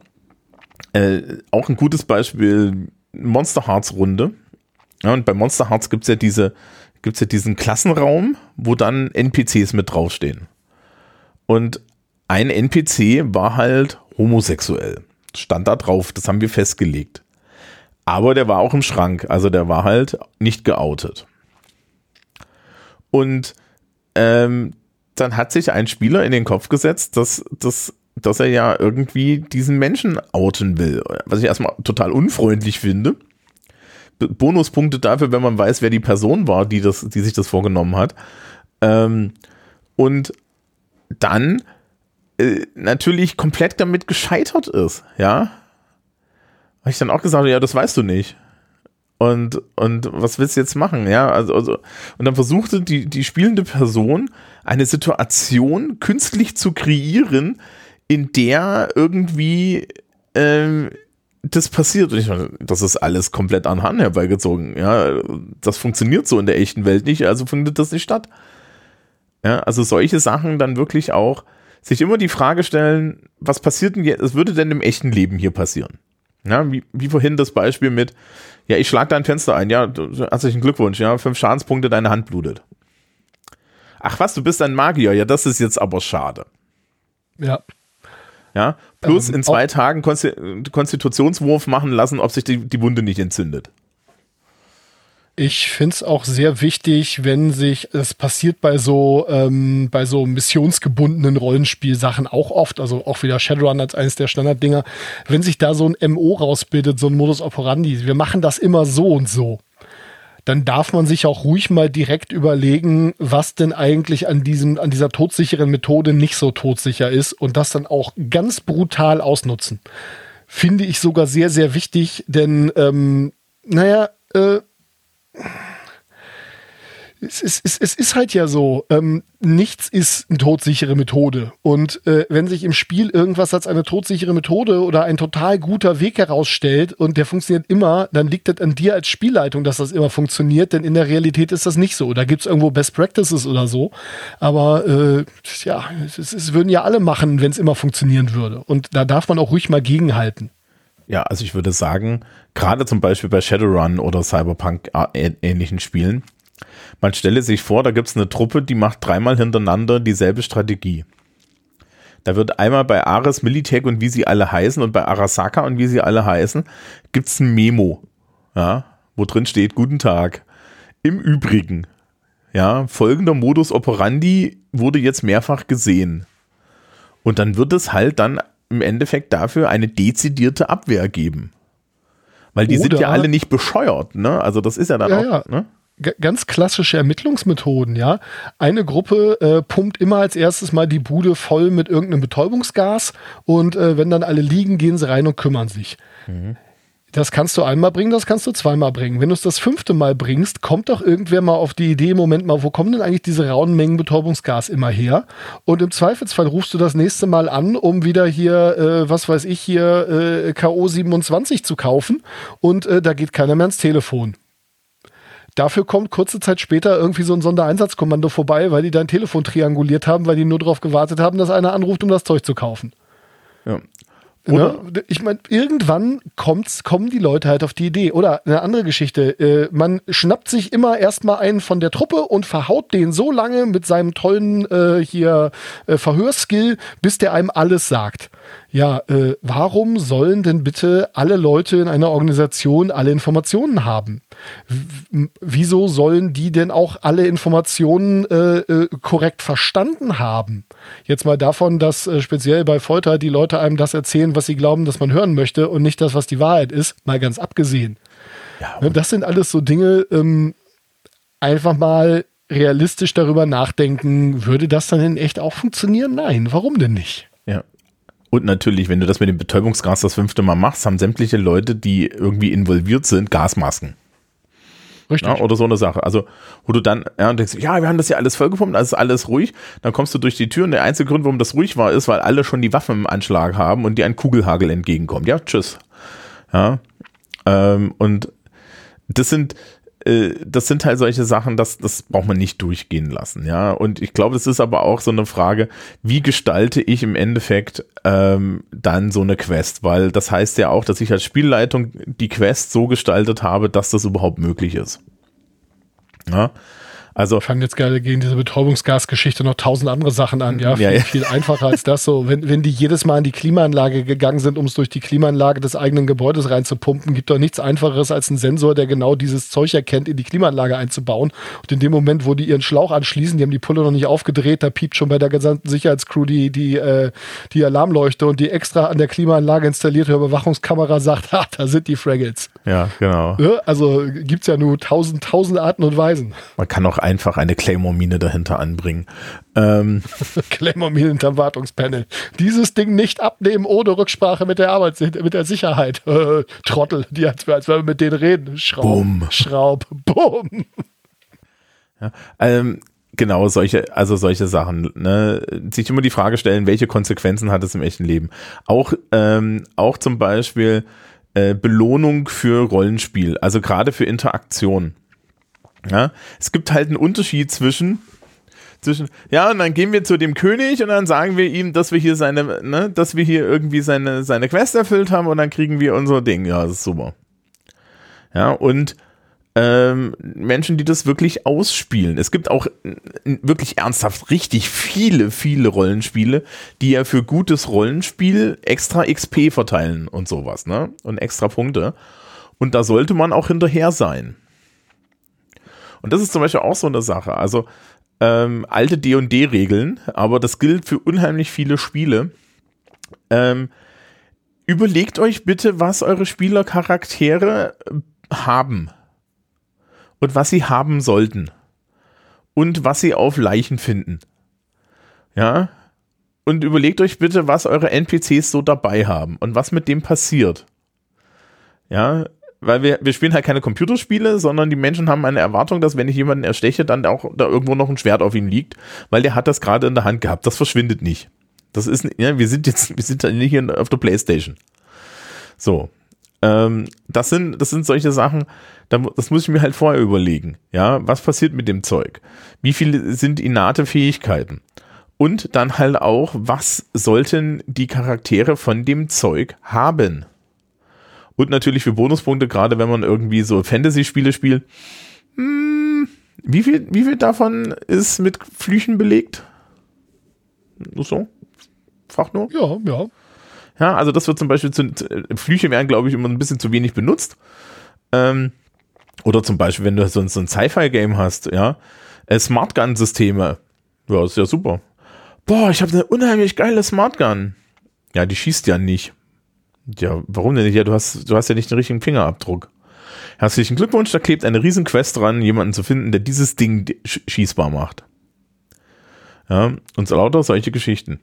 äh, auch ein gutes Beispiel, Monster Hearts Runde. Ja, und bei Monster Hearts gibt es ja diese, ja diesen Klassenraum, wo dann NPCs mit draufstehen. Und ein NPC war halt homosexuell. Stand da drauf, das haben wir festgelegt. Aber der war auch im Schrank, also der war halt nicht geoutet. Und ähm, dann hat sich ein Spieler in den Kopf gesetzt, dass, dass, dass er ja irgendwie diesen Menschen outen will. Was ich erstmal total unfreundlich finde. Bonuspunkte dafür, wenn man weiß, wer die Person war, die, das, die sich das vorgenommen hat. Ähm, und dann äh, natürlich komplett damit gescheitert ist, ja. Habe ich dann auch gesagt, ja, das weißt du nicht. Und, und was willst du jetzt machen? Ja, also, also, und dann versuchte die, die spielende Person eine Situation künstlich zu kreieren, in der irgendwie ähm, das passiert. Und ich meine, das ist alles komplett an Hand herbeigezogen. Ja, das funktioniert so in der echten Welt nicht, also findet das nicht statt. Ja, also solche Sachen dann wirklich auch sich immer die Frage stellen, was passiert denn jetzt, was würde denn im echten Leben hier passieren? Ja, wie, wie vorhin das Beispiel mit, ja, ich schlag dein Fenster ein, ja, herzlichen Glückwunsch, ja, fünf Schadenspunkte, deine Hand blutet. Ach was, du bist ein Magier, ja, das ist jetzt aber schade. Ja. Ja, plus ähm, in zwei Tagen Konstitutionswurf machen lassen, ob sich die, die Wunde nicht entzündet. Ich finde es auch sehr wichtig, wenn sich, es passiert bei so, ähm, bei so missionsgebundenen Rollenspielsachen auch oft, also auch wieder Shadowrun als eines der Standarddinger, wenn sich da so ein MO rausbildet, so ein Modus operandi, wir machen das immer so und so, dann darf man sich auch ruhig mal direkt überlegen, was denn eigentlich an diesem, an dieser todsicheren Methode nicht so todsicher ist und das dann auch ganz brutal ausnutzen. Finde ich sogar sehr, sehr wichtig, denn, ähm, naja, äh, es ist, es, es ist halt ja so, ähm, nichts ist eine todsichere Methode. Und äh, wenn sich im Spiel irgendwas als eine todsichere Methode oder ein total guter Weg herausstellt und der funktioniert immer, dann liegt das an dir als Spielleitung, dass das immer funktioniert, denn in der Realität ist das nicht so. Da gibt es irgendwo Best Practices oder so. Aber äh, ja, es, es würden ja alle machen, wenn es immer funktionieren würde. Und da darf man auch ruhig mal gegenhalten. Ja, also ich würde sagen, gerade zum Beispiel bei Shadowrun oder Cyberpunk äh, ähnlichen Spielen, man stelle sich vor, da gibt es eine Truppe, die macht dreimal hintereinander dieselbe Strategie. Da wird einmal bei Ares, Militech und wie sie alle heißen und bei Arasaka und wie sie alle heißen, gibt es ein Memo, ja, wo drin steht, guten Tag. Im Übrigen, ja, folgender Modus operandi wurde jetzt mehrfach gesehen. Und dann wird es halt dann im Endeffekt dafür eine dezidierte Abwehr geben. Weil die Oder, sind ja alle nicht bescheuert, ne? Also das ist ja dann ja, auch, ja. ne? ganz klassische Ermittlungsmethoden, ja. Eine Gruppe äh, pumpt immer als erstes mal die Bude voll mit irgendeinem Betäubungsgas und äh, wenn dann alle liegen, gehen sie rein und kümmern sich. Mhm. Das kannst du einmal bringen, das kannst du zweimal bringen. Wenn du es das fünfte Mal bringst, kommt doch irgendwer mal auf die Idee, Moment mal, wo kommen denn eigentlich diese rauen Mengen Betäubungsgas immer her? Und im Zweifelsfall rufst du das nächste Mal an, um wieder hier, äh, was weiß ich, hier äh, KO 27 zu kaufen und äh, da geht keiner mehr ans Telefon. Dafür kommt kurze Zeit später irgendwie so ein Sondereinsatzkommando vorbei, weil die dein Telefon trianguliert haben, weil die nur darauf gewartet haben, dass einer anruft, um das Zeug zu kaufen. Ja. Oder? Ne? Ich meine, irgendwann kommt's, kommen die Leute halt auf die Idee. Oder eine andere Geschichte. Äh, man schnappt sich immer erstmal einen von der Truppe und verhaut den so lange mit seinem tollen äh, hier äh, Verhörskill, bis der einem alles sagt. Ja, äh, warum sollen denn bitte alle Leute in einer Organisation alle Informationen haben? Wieso sollen die denn auch alle Informationen äh, äh, korrekt verstanden haben? Jetzt mal davon, dass äh, speziell bei Folter die Leute einem das erzählen, was sie glauben, dass man hören möchte und nicht das, was die Wahrheit ist, mal ganz abgesehen. Ja, ne, das sind alles so Dinge, ähm, einfach mal realistisch darüber nachdenken, würde das dann in echt auch funktionieren? Nein, warum denn nicht? Ja. Und natürlich, wenn du das mit dem Betäubungsgas das fünfte Mal machst, haben sämtliche Leute, die irgendwie involviert sind, Gasmasken. Richtig. Ja, oder so eine Sache. Also, wo du dann ja, denkst, ja, wir haben das ja alles vollgepumpt, also ist alles ruhig. Dann kommst du durch die Tür und der einzige Grund, warum das ruhig war, ist, weil alle schon die Waffen im Anschlag haben und dir ein Kugelhagel entgegenkommt. Ja, tschüss. Ja. Ähm, und das sind, das sind halt solche Sachen, das, das braucht man nicht durchgehen lassen, ja. Und ich glaube, das ist aber auch so eine Frage, wie gestalte ich im Endeffekt ähm, dann so eine Quest? Weil das heißt ja auch, dass ich als Spielleitung die Quest so gestaltet habe, dass das überhaupt möglich ist. Ja. Also fangen jetzt gerade gegen diese Betäubungsgasgeschichte noch tausend andere Sachen an, ja, viel, ja, ja. viel einfacher als das so. Wenn, wenn die jedes Mal in die Klimaanlage gegangen sind, um es durch die Klimaanlage des eigenen Gebäudes reinzupumpen, gibt doch nichts einfacheres als einen Sensor, der genau dieses Zeug erkennt, in die Klimaanlage einzubauen. Und in dem Moment, wo die ihren Schlauch anschließen, die haben die Pulle noch nicht aufgedreht, da piept schon bei der gesamten Sicherheitscrew die, die, äh, die Alarmleuchte und die extra an der Klimaanlage installierte Überwachungskamera sagt, ha, da sind die Fraggles. Ja, genau. Ja, also gibt's ja nur tausend, tausend Arten und Weisen. Man kann auch einfach eine Claymore-Mine dahinter anbringen. Ähm. Claymore-Mine hinterm Wartungspanel. Dieses Ding nicht abnehmen ohne Rücksprache mit der Arbeit, mit der Sicherheit. Äh, Trottel, die als, als wenn wir mit denen reden. Schraub, Boom. Schraub, Bumm. Ja, ähm, genau solche, also solche Sachen. Ne? Sich immer die Frage stellen, welche Konsequenzen hat es im echten Leben? Auch, ähm, auch zum Beispiel äh, Belohnung für Rollenspiel, also gerade für Interaktion. Ja, es gibt halt einen Unterschied zwischen zwischen, ja, und dann gehen wir zu dem König und dann sagen wir ihm, dass wir hier seine, ne, dass wir hier irgendwie seine, seine Quest erfüllt haben und dann kriegen wir unser Ding. Ja, das ist super. Ja, und ähm, Menschen, die das wirklich ausspielen. Es gibt auch wirklich ernsthaft richtig viele, viele Rollenspiele, die ja für gutes Rollenspiel extra XP verteilen und sowas, ne? Und extra Punkte. Und da sollte man auch hinterher sein. Und das ist zum Beispiel auch so eine Sache. Also ähm, alte D&D-Regeln, aber das gilt für unheimlich viele Spiele. Ähm, überlegt euch bitte, was eure Spielercharaktere äh, haben und was sie haben sollten und was sie auf Leichen finden. Ja? Und überlegt euch bitte, was eure NPCs so dabei haben und was mit dem passiert. Ja, weil wir, wir spielen halt keine Computerspiele, sondern die Menschen haben eine Erwartung, dass wenn ich jemanden ersteche, dann auch da irgendwo noch ein Schwert auf ihm liegt, weil der hat das gerade in der Hand gehabt. Das verschwindet nicht. Das ist, ja, wir sind jetzt, wir sind nicht hier auf der Playstation. So. Ähm, das sind, das sind solche Sachen, das muss ich mir halt vorher überlegen. Ja, was passiert mit dem Zeug? Wie viele sind innate Fähigkeiten? Und dann halt auch, was sollten die Charaktere von dem Zeug haben? Und natürlich für Bonuspunkte, gerade wenn man irgendwie so Fantasy-Spiele spielt. Hm, wie, viel, wie viel davon ist mit Flüchen belegt? Nur so? Frag nur. Ja, ja. Ja, also das wird zum Beispiel, zu, Flüche werden, glaube ich, immer ein bisschen zu wenig benutzt. Ähm, oder zum Beispiel, wenn du so, so ein Sci-Fi-Game hast, ja, Äh, Smart Gun-Systeme. Ja, ist ja super. Boah, ich habe eine unheimlich geile Smart Gun. Ja, die schießt ja nicht. Ja, warum denn nicht? Ja, du hast, du hast ja nicht den richtigen Fingerabdruck. Herzlichen Glückwunsch, da klebt eine riesen Quest dran, jemanden zu finden, der dieses Ding schießbar macht. Ja, und so lauter solche Geschichten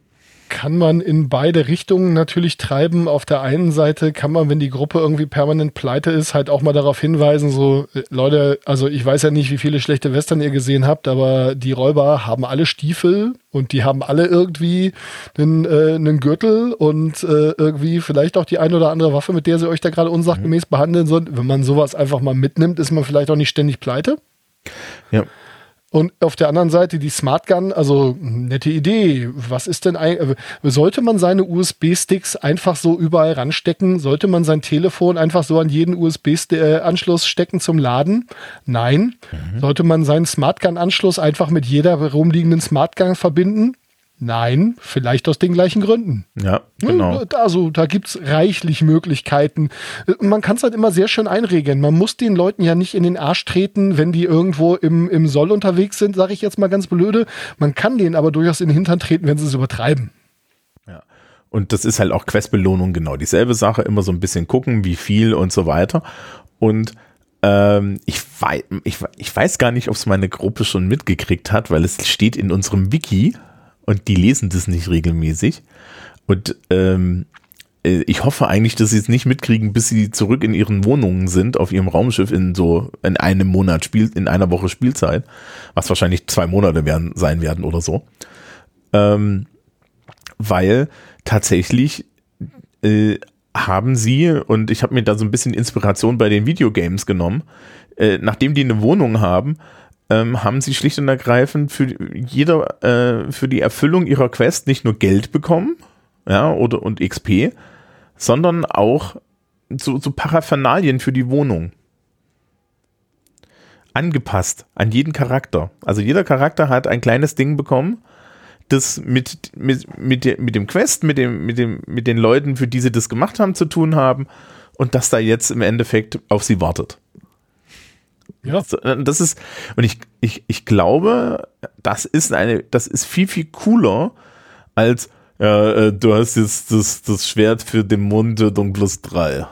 kann man in beide Richtungen natürlich treiben. Auf der einen Seite kann man, wenn die Gruppe irgendwie permanent pleite ist, halt auch mal darauf hinweisen, so äh, Leute, also ich weiß ja nicht, wie viele schlechte Western ihr gesehen habt, aber die Räuber haben alle Stiefel und die haben alle irgendwie einen, äh, einen Gürtel und äh, irgendwie vielleicht auch die ein oder andere Waffe, mit der sie euch da gerade unsachgemäß mhm. behandeln sollen. Wenn man sowas einfach mal mitnimmt, ist man vielleicht auch nicht ständig pleite. Ja. Und auf der anderen Seite die Smart Gun, also nette Idee. Was ist denn eigentlich, sollte man seine USB-Sticks einfach so überall ranstecken? Sollte man sein Telefon einfach so an jeden USB-Anschluss stecken zum Laden? Nein. Mhm. Sollte man seinen Smart Gun-Anschluss einfach mit jeder rumliegenden Smart Gun verbinden? Nein, vielleicht aus den gleichen Gründen. Ja, genau. Also da gibt es reichlich Möglichkeiten. Man kann es halt immer sehr schön einregeln. Man muss den Leuten ja nicht in den Arsch treten, wenn die irgendwo im, im Soll unterwegs sind, sage ich jetzt mal ganz blöde. Man kann denen aber durchaus in den Hintern treten, wenn sie es übertreiben. Ja. Und das ist halt auch Questbelohnung genau dieselbe Sache. Immer so ein bisschen gucken, wie viel und so weiter. Und ähm, ich, weiß, ich, ich weiß gar nicht, ob es meine Gruppe schon mitgekriegt hat, weil es steht in unserem Wiki und die lesen das nicht regelmäßig. Und ähm, äh, ich hoffe eigentlich, dass sie es nicht mitkriegen, bis sie zurück in ihren Wohnungen sind, auf ihrem Raumschiff in so in einem Monat Spiel, in einer Woche Spielzeit, was wahrscheinlich zwei Monate werden, sein werden oder so. Ähm, weil tatsächlich äh, haben sie, und ich habe mir da so ein bisschen Inspiration bei den Videogames genommen, äh, nachdem die eine Wohnung haben, ähm, haben sie schlicht und ergreifend für jeder, äh, für die Erfüllung ihrer Quest nicht nur Geld bekommen, ja, oder und XP, sondern auch so, so Paraphernalien für die Wohnung. Angepasst an jeden Charakter. Also jeder Charakter hat ein kleines Ding bekommen, das mit, mit, mit, mit dem Quest, mit, dem, mit, dem, mit den Leuten, für die sie das gemacht haben, zu tun haben und das da jetzt im Endeffekt auf sie wartet. Ja. Das ist, und ich, ich, ich glaube, das ist eine, das ist viel, viel cooler als, ja, äh, du hast jetzt das, das Schwert für den Mondtötung plus drei.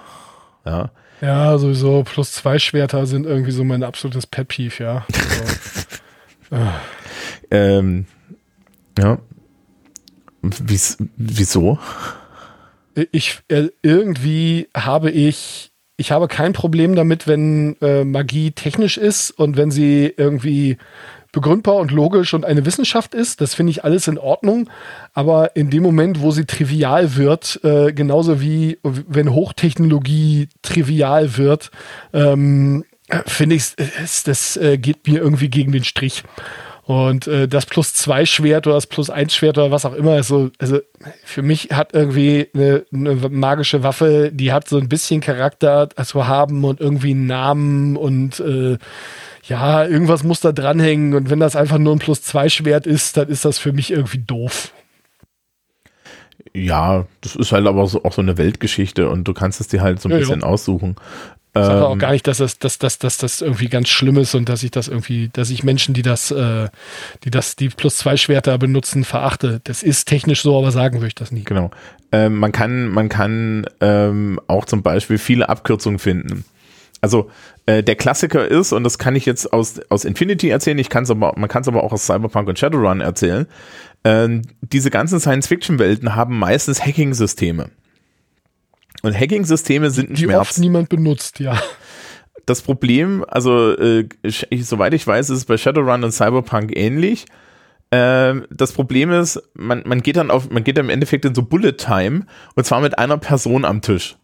Ja. Ja, sowieso, plus zwei Schwerter sind irgendwie so mein absolutes Pet Peeve, ja. Also, ähm, ja. Wies, wieso? Ich, äh, irgendwie habe ich ich habe kein Problem damit, wenn äh, Magie technisch ist und wenn sie irgendwie begründbar und logisch und eine Wissenschaft ist. Das finde ich alles in Ordnung. Aber in dem Moment, wo sie trivial wird, äh, genauso wie wenn Hochtechnologie trivial wird, ähm, finde ich, das äh, geht mir irgendwie gegen den Strich. Und äh, das plus zwei Schwert oder das plus eins Schwert oder was auch immer ist so, also für mich hat irgendwie eine, eine magische Waffe, die hat so ein bisschen Charakter zu haben und irgendwie einen Namen und äh, ja, irgendwas muss da dranhängen. Und wenn das einfach nur ein plus zwei Schwert ist, dann ist das für mich irgendwie doof. Ja, das ist halt aber so, auch so eine Weltgeschichte und du kannst es dir halt so ein ja, bisschen ja. aussuchen. Ich sage auch ähm, gar nicht, dass das, dass, dass, dass das irgendwie ganz schlimm ist und dass ich das irgendwie, dass ich Menschen, die das, äh, die das, die plus zwei Schwerter benutzen, verachte. Das ist technisch so, aber sagen würde ich das nie. Genau. Ähm, man kann, man kann ähm, auch zum Beispiel viele Abkürzungen finden. Also äh, der Klassiker ist, und das kann ich jetzt aus, aus Infinity erzählen, ich kann's aber, man kann es aber auch aus Cyberpunk und Shadowrun erzählen. Ähm, diese ganzen Science-Fiction-Welten haben meistens Hacking-Systeme. Und Hacking-Systeme sind ein die Schmerz. oft niemand benutzt, ja. Das Problem, also äh, soweit ich weiß, ist es bei Shadowrun und Cyberpunk ähnlich. Ähm, das Problem ist, man, man geht dann auf, man geht dann im Endeffekt in so Bullet Time und zwar mit einer Person am Tisch.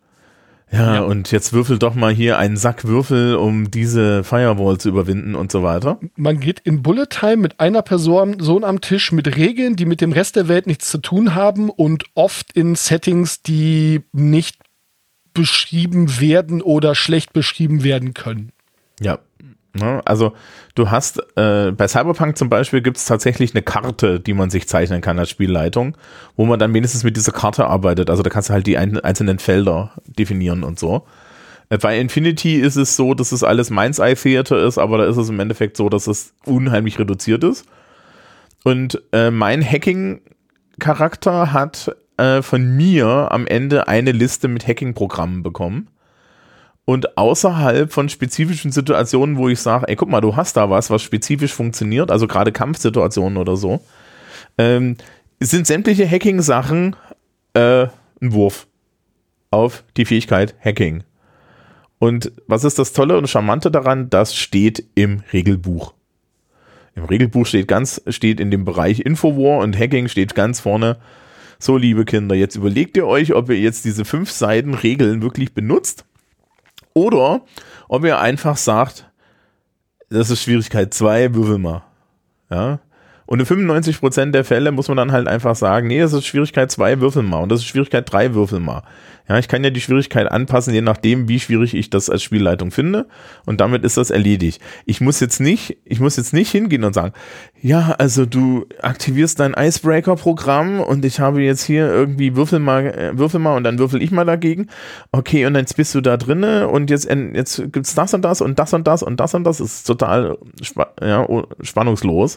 Ja, ja, und jetzt würfel doch mal hier einen Sack Würfel, um diese Firewall zu überwinden und so weiter. Man geht in Bullet Time mit einer Person so am Tisch mit Regeln, die mit dem Rest der Welt nichts zu tun haben und oft in Settings, die nicht beschrieben werden oder schlecht beschrieben werden können. Ja. Ne, also du hast äh, bei Cyberpunk zum Beispiel gibt es tatsächlich eine Karte, die man sich zeichnen kann als Spielleitung, wo man dann wenigstens mit dieser Karte arbeitet. Also da kannst du halt die ein, einzelnen Felder definieren und so. Äh, Bei Infinity ist es so, dass es alles Mind's Eye Theater ist, aber da ist es im Endeffekt so, dass es unheimlich reduziert ist. Und äh, mein Hacking-Charakter hat äh, von mir am Ende eine Liste mit Hacking-Programmen bekommen. Und außerhalb von spezifischen Situationen, wo ich sage, ey, guck mal, du hast da was, was spezifisch funktioniert, also gerade Kampfsituationen oder so, ähm, sind sämtliche Hacking-Sachen äh, ein Wurf auf die Fähigkeit Hacking. Und was ist das Tolle und Charmante daran? Das steht im Regelbuch. Im Regelbuch steht ganz, steht in dem Bereich Infowar und Hacking steht ganz vorne. So, liebe Kinder, jetzt überlegt ihr euch, ob ihr jetzt diese fünf Seiten Regeln wirklich benutzt oder ob ihr einfach sagt, das ist Schwierigkeit 2, würfel mal. Ja. Und in 95% der Fälle muss man dann halt einfach sagen, nee, das ist Schwierigkeit 2, würfel mal. Und das ist Schwierigkeit 3, würfel mal. Ja, ich kann ja die Schwierigkeit anpassen, je nachdem, wie schwierig ich das als Spielleitung finde. Und damit ist das erledigt. Ich muss jetzt nicht, ich muss jetzt nicht hingehen und sagen, ja, also du aktivierst dein Icebreaker-Programm und ich habe jetzt hier irgendwie würfel mal, äh, würfel mal und dann würfel ich mal dagegen. Okay, und jetzt bist du da drinne und jetzt, jetzt gibt's das und das und das und das und das und das. das ist total ja, spannungslos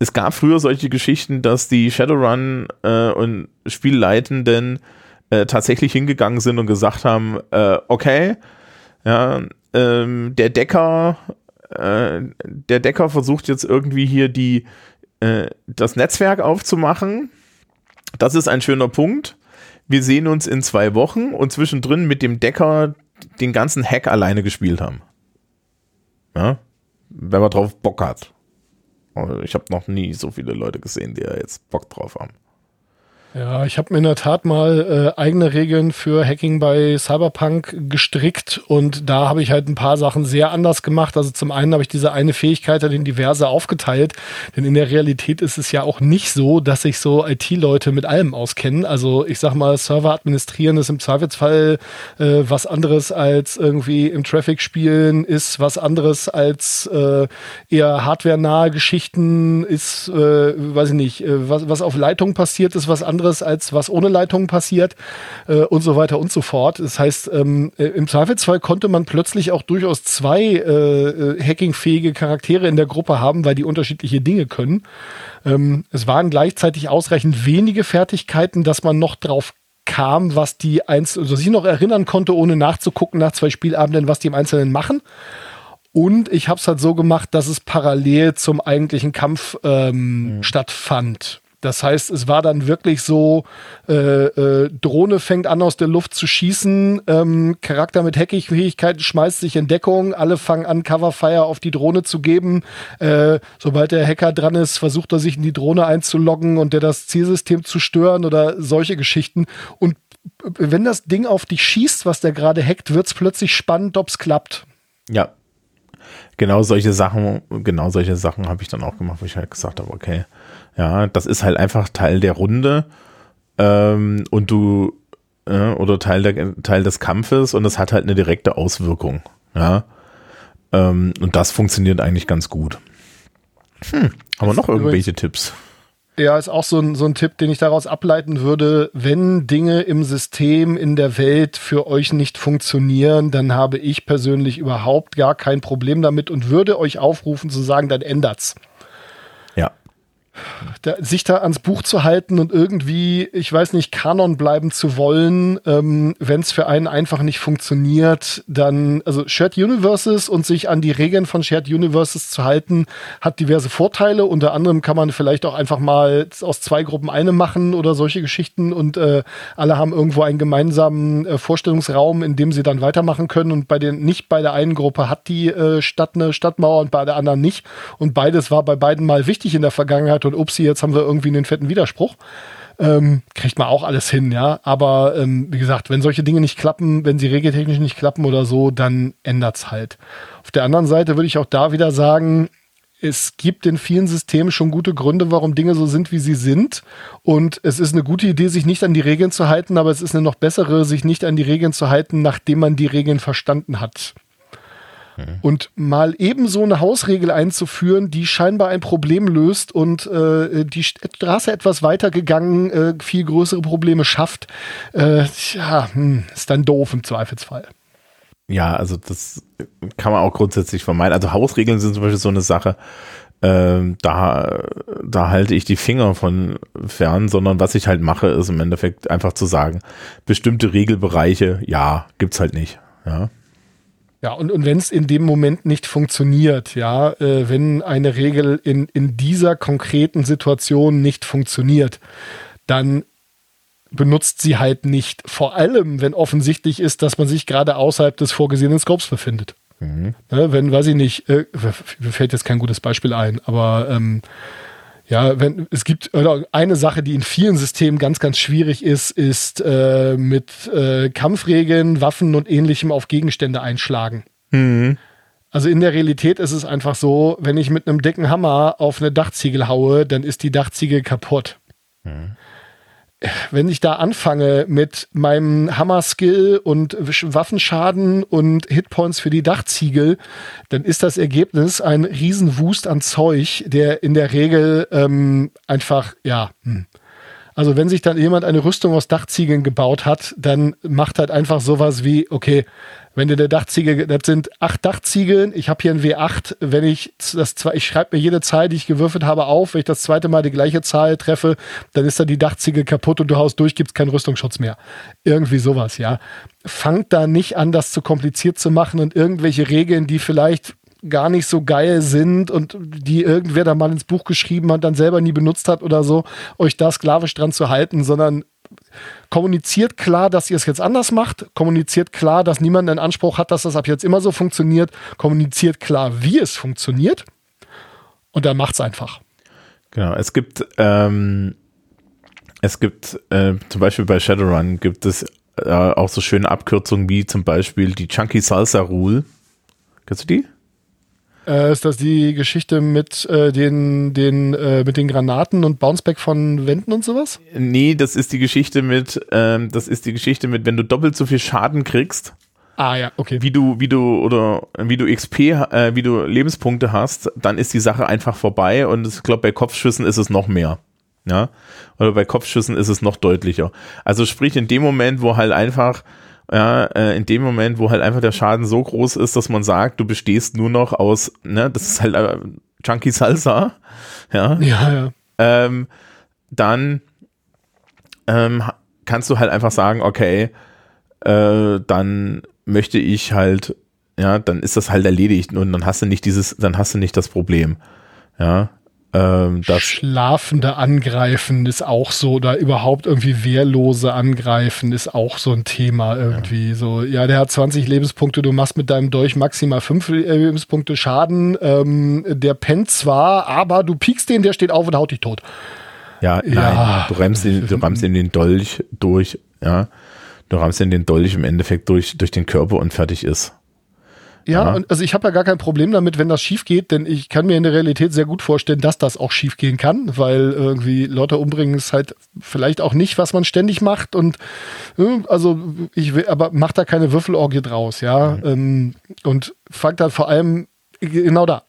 es gab früher solche Geschichten, dass die Shadowrun äh, und Spielleitenden äh, tatsächlich hingegangen sind und gesagt haben, äh, okay, ja, ähm, der Decker, äh, der Decker versucht jetzt irgendwie hier die äh, das Netzwerk aufzumachen. Das ist ein schöner Punkt. Wir sehen uns in zwei Wochen und zwischendrin mit dem Decker den ganzen Hack alleine gespielt haben. Ja, wenn man drauf Bock hat. Ich habe noch nie so viele Leute gesehen, die da jetzt Bock drauf haben. Ja, ich habe mir in der Tat mal äh, eigene Regeln für Hacking bei Cyberpunk gestrickt und da habe ich halt ein paar Sachen sehr anders gemacht. Also zum einen habe ich diese eine Fähigkeit dann in diverse aufgeteilt, denn in der Realität ist es ja auch nicht so, dass sich so IT-Leute mit allem auskennen. Also ich sag mal, Server administrieren ist im Zweifelsfall äh, was anderes als irgendwie im Traffic spielen, ist was anderes als äh, eher hardware-nahe Geschichten, ist, äh, weiß ich nicht, äh, was, was auf Leitung passiert, ist was anderes anderes, als was ohne Leitung passiert äh, und so weiter und so fort. Das heißt, ähm, äh, im Zweifelsfall konnte man plötzlich auch durchaus zwei äh, äh, hackingfähige Charaktere in der Gruppe haben, weil die unterschiedliche Dinge können. Ähm, es waren gleichzeitig ausreichend wenige Fertigkeiten, dass man noch drauf kam, was die eins, also sich noch erinnern konnte, ohne nachzugucken nach zwei Spielabenden, was die im Einzelnen machen. Und ich habe es halt so gemacht, dass es parallel zum eigentlichen Kampf ähm, mhm. stattfand. Das heißt, es war dann wirklich so, äh, äh, Drohne fängt an aus der Luft zu schießen, ähm, Charakter mit Hackingfähigkeiten schmeißt sich in Deckung, alle fangen an, Coverfire auf die Drohne zu geben. Äh, sobald der Hacker dran ist, versucht er sich in die Drohne einzuloggen und der das Zielsystem zu stören oder solche Geschichten. Und wenn das Ding auf dich schießt, was der gerade hackt, wird es plötzlich spannend, ob es klappt. Ja. Genau solche Sachen, genau solche Sachen habe ich dann auch gemacht, wo ich halt gesagt habe, okay, ja, das ist halt einfach Teil der Runde ähm, und du äh, oder Teil, der, Teil des Kampfes und es hat halt eine direkte Auswirkung. Ja. Ähm, und das funktioniert eigentlich ganz gut. Hm, haben wir noch irgendwelche Tipps? Ja, ist auch so ein, so ein Tipp, den ich daraus ableiten würde. Wenn Dinge im System, in der Welt für euch nicht funktionieren, dann habe ich persönlich überhaupt gar kein Problem damit und würde euch aufrufen zu sagen, dann ändert's da, sich da ans Buch zu halten und irgendwie, ich weiß nicht, Kanon bleiben zu wollen, ähm, wenn es für einen einfach nicht funktioniert, dann, also Shared Universes und sich an die Regeln von Shared Universes zu halten, hat diverse Vorteile. Unter anderem kann man vielleicht auch einfach mal aus zwei Gruppen eine machen oder solche Geschichten und äh, alle haben irgendwo einen gemeinsamen äh, Vorstellungsraum, in dem sie dann weitermachen können und bei den, nicht bei der einen Gruppe hat die äh, Stadt eine Stadtmauer und bei der anderen nicht. Und beides war bei beiden mal wichtig in der Vergangenheit und upsie, jetzt haben wir irgendwie einen fetten Widerspruch. Ähm, kriegt man auch alles hin, ja. Aber ähm, wie gesagt, wenn solche Dinge nicht klappen, wenn sie regeltechnisch nicht klappen oder so, dann ändert's halt. Auf der anderen Seite würde ich auch da wieder sagen, es gibt in vielen Systemen schon gute Gründe, warum Dinge so sind, wie sie sind. Und es ist eine gute Idee, sich nicht an die Regeln zu halten, aber es ist eine noch bessere, sich nicht an die Regeln zu halten, nachdem man die Regeln verstanden hat. Mhm. Und mal ebenso eine Hausregel einzuführen, die scheinbar ein Problem löst und äh, die Straße etwas weitergegangen, äh, viel größere Probleme schafft, äh, ja, hm, ist dann doof im Zweifelsfall. ja, also das kann man auch grundsätzlich vermeiden. Also Hausregeln sind zum Beispiel so eine Sache, ähm, da, da halte ich die Finger von fern, sondern was ich halt mache, ist im Endeffekt einfach zu sagen, bestimmte Regelbereiche, ja, gibt's halt nicht. Ja. Ja, und, und wenn es in dem Moment nicht funktioniert, ja, äh, wenn eine Regel in, in dieser konkreten Situation nicht funktioniert, dann benutzt sie halt nicht. Vor allem, wenn offensichtlich ist, dass man sich gerade außerhalb des vorgesehenen Scopes befindet. Mhm. Ne, wenn, weiß ich nicht, äh, mir fällt jetzt kein gutes Beispiel ein, aber ähm, ja, wenn es gibt eine Sache, die in vielen Systemen ganz, ganz schwierig ist, ist äh, mit äh, Kampfregeln, Waffen und ähnlichem auf Gegenstände einschlagen. Mhm. Also in der Realität ist es einfach so, wenn ich mit einem dicken Hammer auf eine Dachziegel haue, dann ist die Dachziegel kaputt. Mhm wenn ich da anfange mit meinem Hammer-Skill und Waffenschaden und Hitpoints für die Dachziegel, dann ist das Ergebnis ein Riesenwust an Zeug, der in der Regel ähm, einfach, ja, hm. Also wenn sich dann jemand eine Rüstung aus Dachziegeln gebaut hat, dann macht halt einfach sowas wie, okay, wenn du der Dachziegel, das sind acht Dachziegeln, ich habe hier ein W8, wenn ich das zwei, ich schreibe mir jede Zahl, die ich gewürfelt habe, auf, wenn ich das zweite Mal die gleiche Zahl treffe, dann ist da die Dachziegel kaputt und du haust durch, gibt's keinen Rüstungsschutz mehr. Irgendwie sowas, ja. Fangt da nicht an, das zu kompliziert zu machen und irgendwelche Regeln, die vielleicht gar nicht so geil sind und die irgendwer da mal ins Buch geschrieben hat, dann selber nie benutzt hat oder so, euch da sklavisch dran zu halten, sondern kommuniziert klar, dass ihr es jetzt anders macht, kommuniziert klar, dass niemand einen Anspruch hat, dass das ab jetzt immer so funktioniert, kommuniziert klar, wie es funktioniert und dann macht es einfach. Genau, es gibt, ähm, es gibt äh, zum Beispiel bei Shadowrun gibt es äh, auch so schöne Abkürzungen wie zum Beispiel die Chunky Salsa Rule. Kennst du die? Äh, ist das die Geschichte mit äh, den, den, äh, mit den Granaten und Bounceback von Wänden und sowas? Nee, das ist die Geschichte mit, ähm, das ist die Geschichte mit, wenn du doppelt so viel Schaden kriegst. Ah ja, okay. Wie du, wie du oder wie du XP, äh, wie du Lebenspunkte hast, dann ist die Sache einfach vorbei und ich glaube bei Kopfschüssen ist es noch mehr. Ja, oder bei Kopfschüssen ist es noch deutlicher. Also sprich in dem Moment, wo halt einfach ja, äh, in dem Moment, wo halt einfach der Schaden so groß ist, dass man sagt, du bestehst nur noch aus, ne, das ist halt äh, Chunky Salsa, ja, ja, ja. Ähm, dann ähm, kannst du halt einfach sagen, okay, äh, dann möchte ich halt, ja, dann ist das halt erledigt und dann hast du nicht dieses, dann hast du nicht das Problem, ja, ähm, das Schlafende Angreifen ist auch so, oder überhaupt irgendwie wehrlose Angreifen ist auch so ein Thema irgendwie. Ja. So, ja, der hat 20 Lebenspunkte, du machst mit deinem Dolch maximal 5 Lebenspunkte Schaden. Ähm, der pennt zwar, aber du piekst den, der steht auf und haut dich tot. Ja, nein, ja. du rammst in, du rammst in den Dolch durch, ja. Du rammst in den Dolch im Endeffekt durch, durch den Körper und fertig ist. Ja, ja. Und also ich habe ja gar kein Problem damit, wenn das schief geht, denn ich kann mir in der Realität sehr gut vorstellen, dass das auch schief gehen kann, weil irgendwie Leute umbringen ist halt vielleicht auch nicht, was man ständig macht und äh, also ich will, aber macht da keine Würfelorgie draus, ja. Mhm. und fangt dann vor allem genau da.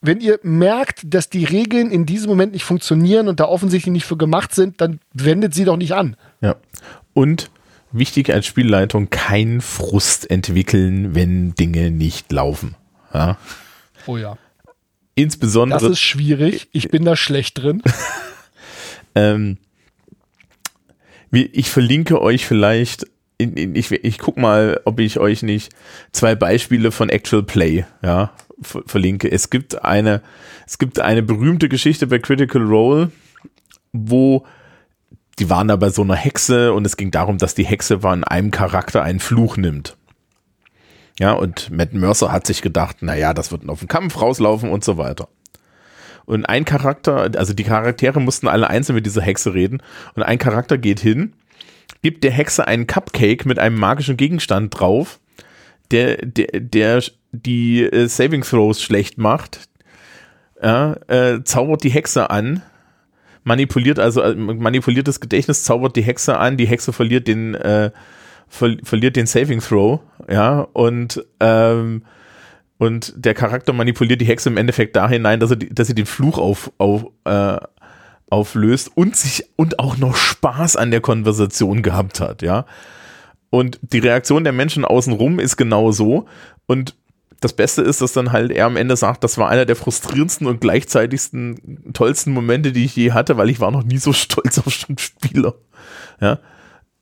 Wenn ihr merkt, dass die Regeln in diesem Moment nicht funktionieren und da offensichtlich nicht für gemacht sind, dann wendet sie doch nicht an. Ja. Und wichtig als Spielleitung, keinen Frust entwickeln, wenn Dinge nicht laufen. Ja. Oh ja. Insbesondere. Das ist schwierig. Ich bin da schlecht drin. ähm, ich verlinke euch vielleicht, ich, ich guck mal, ob ich euch nicht zwei Beispiele von Actual Play, ja, verlinke. Es gibt eine, es gibt eine berühmte Geschichte bei Critical Role, wo die waren da bei so einer Hexe und es ging darum, dass die Hexe von einem Charakter einen Fluch nimmt. Ja, und Matt Mercer hat sich gedacht, naja, das wird auf den Kampf rauslaufen und so weiter. Und ein Charakter, also die Charaktere mussten alle einzeln mit dieser Hexe reden und ein Charakter geht hin, gibt der Hexe einen Cupcake mit einem magischen Gegenstand drauf, der, der, der die äh, Saving Throws schlecht macht, ja, äh, zaubert die Hexe an, manipuliert also äh, manipuliertes Gedächtnis zaubert die Hexe an, die Hexe verliert den äh, ver verliert den Saving Throw, ja und ähm, und der Charakter manipuliert die Hexe im Endeffekt da hinein, dass er dass sie den Fluch auf, auf äh, auflöst und sich und auch noch Spaß an der Konversation gehabt hat, ja. Und die Reaktion der Menschen außenrum ist genau so. Und das Beste ist, dass dann halt er am Ende sagt, das war einer der frustrierendsten und gleichzeitigsten tollsten Momente, die ich je hatte, weil ich war noch nie so stolz auf einen Spieler. Ja.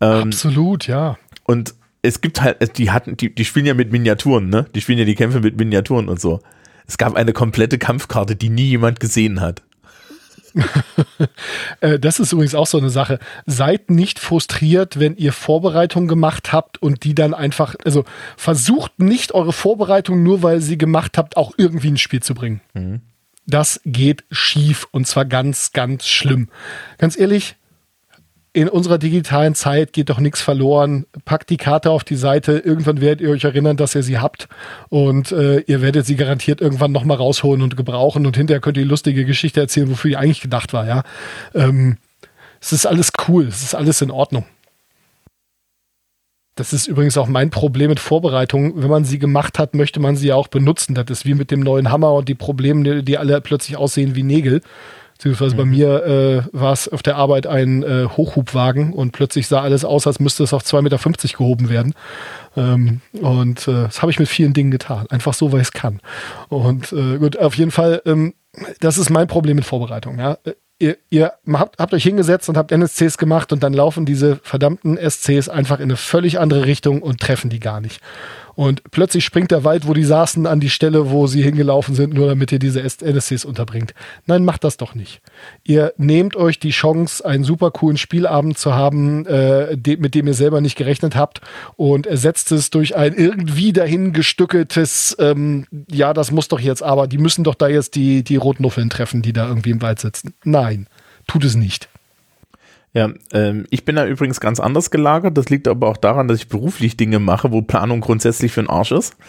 Ähm, Absolut, ja. Und es gibt halt, die hatten, die, die spielen ja mit Miniaturen, ne? Die spielen ja die Kämpfe mit Miniaturen und so. Es gab eine komplette Kampfkarte, die nie jemand gesehen hat. Äh, das ist übrigens auch so eine Sache. Seid nicht frustriert, wenn ihr Vorbereitungen gemacht habt und die dann einfach, also versucht nicht eure Vorbereitung nur weil sie gemacht habt, auch irgendwie ins Spiel zu bringen. Mhm. Das geht schief und zwar ganz, ganz schlimm. Ganz ehrlich, in unserer digitalen Zeit geht doch nichts verloren. Packt die Karte auf die Seite. Irgendwann werdet ihr euch erinnern, dass ihr sie habt. Und äh, ihr werdet sie garantiert irgendwann nochmal rausholen und gebrauchen. Und hinterher könnt ihr die lustige Geschichte erzählen, wofür die eigentlich gedacht war. Ja, ähm, Es ist alles cool. Es ist alles in Ordnung. Das ist übrigens auch mein Problem mit Vorbereitungen. Wenn man sie gemacht hat, möchte man sie ja auch benutzen. Das ist wie mit dem neuen Hammer und die Probleme, die alle plötzlich aussehen wie Nägel. Beziehungsweise mhm. bei mir äh, war es auf der Arbeit ein äh, Hochhubwagen und plötzlich sah alles aus, als müsste es auf 2,50 Meter gehoben werden. Ähm, und äh, das habe ich mit vielen Dingen getan. Einfach so, weil ich es kann. Und äh, gut, auf jeden Fall, ähm, das ist mein Problem mit Vorbereitung. Ja? Ihr, ihr habt, habt, euch hingesetzt und habt NSCs gemacht und dann laufen diese verdammten SCs einfach in eine völlig andere Richtung und treffen die gar nicht. Und plötzlich springt der Wald, wo die saßen, an die Stelle, wo sie hingelaufen sind, nur damit ihr diese NSCs unterbringt. Nein, macht das doch nicht. Ihr nehmt euch die Chance, einen super coolen Spielabend zu haben, äh, de mit dem ihr selber nicht gerechnet habt und ersetzt es durch ein irgendwie dahingestückeltes, ähm, ja, das muss doch jetzt, aber die müssen doch da jetzt die, die Rotnuffeln treffen, die da irgendwie im Wald sitzen. Nein, tut es nicht. Ja, ähm, ich bin da übrigens ganz anders gelagert. Das liegt aber auch daran, dass ich beruflich Dinge mache, wo Planung grundsätzlich für den Arsch ist.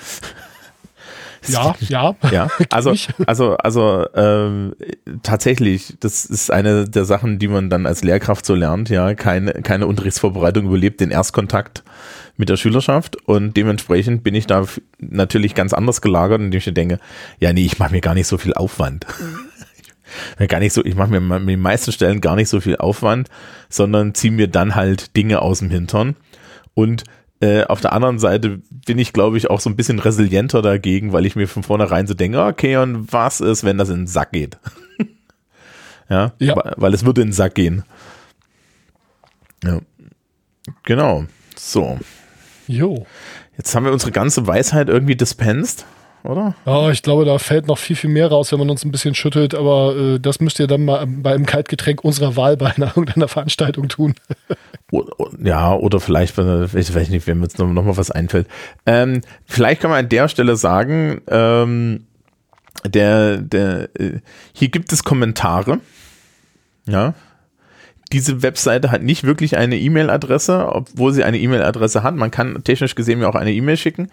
Ja, ja. Ja, also, also, also ähm, tatsächlich, das ist eine der Sachen, die man dann als Lehrkraft so lernt, ja, keine, keine Unterrichtsvorbereitung überlebt den Erstkontakt mit der Schülerschaft und dementsprechend bin ich da natürlich ganz anders gelagert, indem ich denke, ja, nee, ich mache mir gar nicht so viel Aufwand. Gar nicht so, ich mache mir mit den meisten Stellen gar nicht so viel Aufwand, sondern ziehe mir dann halt Dinge aus dem Hintern. Und äh, auf der anderen Seite bin ich, glaube ich, auch so ein bisschen resilienter dagegen, weil ich mir von vornherein so denke, okay, und was ist, wenn das in den Sack geht? ja, ja, weil es würde in den Sack gehen. Ja, genau. So. Jo. Jetzt haben wir unsere ganze Weisheit irgendwie dispensed oder? Ja, ich glaube, da fällt noch viel, viel mehr raus, wenn man uns ein bisschen schüttelt, aber äh, das müsst ihr dann mal bei einem Kaltgetränk unserer Wahl bei einer, irgendeiner Veranstaltung tun. ja, oder vielleicht, ich weiß nicht, wenn mir jetzt noch, mal was einfällt. Ähm, vielleicht kann man an der Stelle sagen, ähm, der, der, äh, hier gibt es Kommentare. Ja, diese Webseite hat nicht wirklich eine E-Mail-Adresse, obwohl sie eine E-Mail-Adresse hat. Man kann technisch gesehen ja auch eine E-Mail schicken.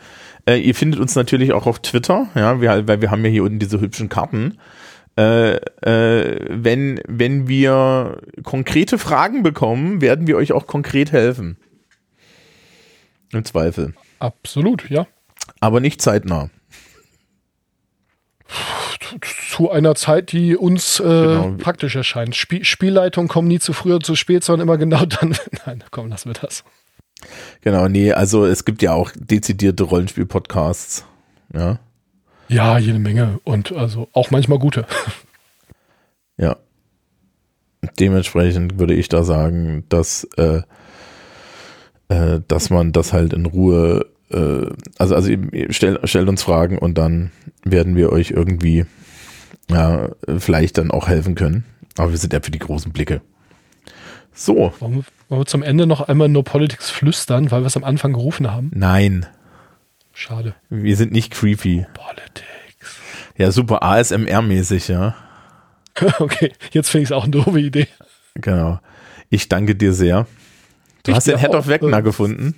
Äh, ihr findet uns natürlich auch auf Twitter, ja, wir, weil wir haben ja hier unten diese hübschen Karten. Äh, äh, wenn, wenn wir konkrete Fragen bekommen, werden wir euch auch konkret helfen. Im Zweifel. Absolut, ja. Aber nicht zeitnah zu einer Zeit, die uns äh, genau. praktisch erscheint. Spiel Spielleitung kommen nie zu früh oder zu spät, sondern immer genau dann. Nein, komm, lassen wir das. Genau, nee, also es gibt ja auch dezidierte Rollenspiel-Podcasts. Ja. Ja, jede Menge und also auch manchmal gute. Ja. Dementsprechend würde ich da sagen, dass, äh, äh, dass man das halt in Ruhe, äh, also, also stellt stell uns Fragen und dann werden wir euch irgendwie ja, vielleicht dann auch helfen können. Aber wir sind ja für die großen Blicke. So. Wollen wir, zum Ende noch einmal No Politics flüstern, weil wir es am Anfang gerufen haben? Nein. Schade. Wir sind nicht creepy. Politics. Ja, super ASMR-mäßig, ja. okay, jetzt finde ich es auch eine doofe Idee. Genau. Ich danke dir sehr. Du ich hast den Head of Wegner äh, gefunden.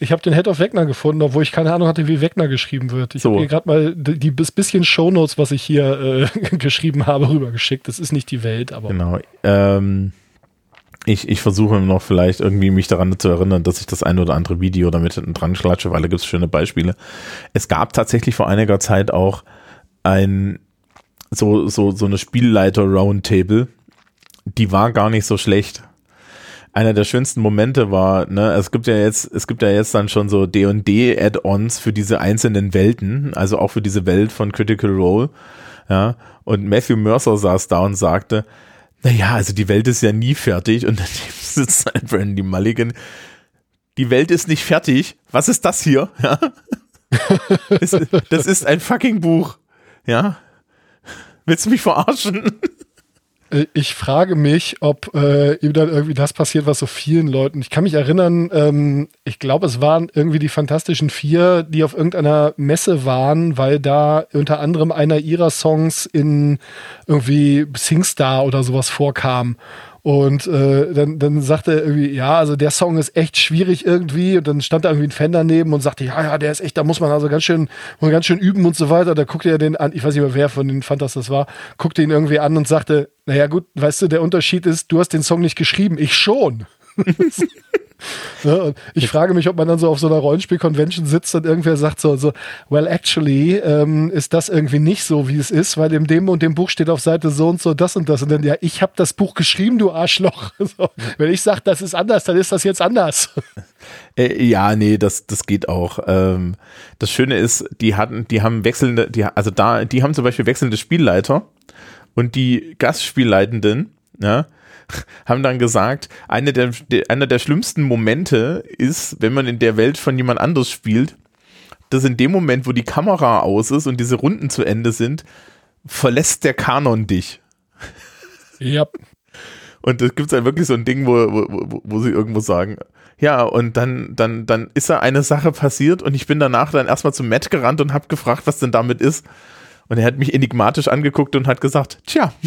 Ich habe den Head of Wegner gefunden, obwohl ich keine Ahnung hatte, wie Wegner geschrieben wird. Ich so. habe hier gerade mal die, die bisschen Shownotes, was ich hier äh, geschrieben habe, rübergeschickt. Das ist nicht die Welt, aber. Genau. Ähm, ich, ich versuche noch vielleicht irgendwie mich daran zu erinnern, dass ich das ein oder andere Video damit dran schlatsche, weil da gibt es schöne Beispiele. Es gab tatsächlich vor einiger Zeit auch ein so, so, so eine Spielleiter-Roundtable. Die war gar nicht so schlecht einer der schönsten Momente war, ne, es gibt ja jetzt, es gibt ja jetzt dann schon so D&D Add-ons für diese einzelnen Welten, also auch für diese Welt von Critical Role, ja, und Matthew Mercer saß da und sagte, naja, also die Welt ist ja nie fertig und dann sitzt ein Brandy Mulligan, die Welt ist nicht fertig, was ist das hier, ja? das ist ein fucking Buch, ja? Willst du mich verarschen? Äh, ich frage mich, ob äh, ihm dann irgendwie das passiert, was so vielen Leuten. Ich kann mich erinnern, ähm, ich glaube, es waren irgendwie die Fantastischen Vier, die auf irgendeiner Messe waren, weil da unter anderem einer ihrer Songs in irgendwie Singstar oder sowas vorkam. Und äh, dann, dann sagte er irgendwie, ja, also der Song ist echt schwierig irgendwie. Und dann stand da irgendwie ein Fan daneben und sagte, ja, ja, der ist echt, da muss man also ganz schön, ganz schön üben und so weiter. Da guckte er den an, ich weiß nicht mehr, wer von den Fantas das war, guckte ihn irgendwie an und sagte, naja gut, weißt du, der Unterschied ist, du hast den Song nicht geschrieben, ich schon. Ne? ich frage mich, ob man dann so auf so einer Rollenspiel-Convention sitzt und irgendwer sagt so, so well, actually ähm, ist das irgendwie nicht so, wie es ist, weil in dem und dem Buch steht auf Seite so und so das und das. Und dann, ja, ich habe das Buch geschrieben, du Arschloch. So, wenn ich sage, das ist anders, dann ist das jetzt anders. Äh, ja, nee, das, das geht auch. Ähm, das Schöne ist, die hatten, die haben wechselnde, die, also da, die haben zum Beispiel wechselnde Spielleiter und die Gastspielleitenden, ja, haben dann gesagt, eine der, einer der schlimmsten Momente ist, wenn man in der Welt von jemand anders spielt, dass in dem Moment, wo die Kamera aus ist und diese Runden zu Ende sind, verlässt der Kanon dich. Ja. Und es gibt halt wirklich so ein Ding, wo, wo, wo sie irgendwo sagen, ja, und dann, dann, dann ist da eine Sache passiert und ich bin danach dann erstmal zu Matt gerannt und habe gefragt, was denn damit ist. Und er hat mich enigmatisch angeguckt und hat gesagt, tja.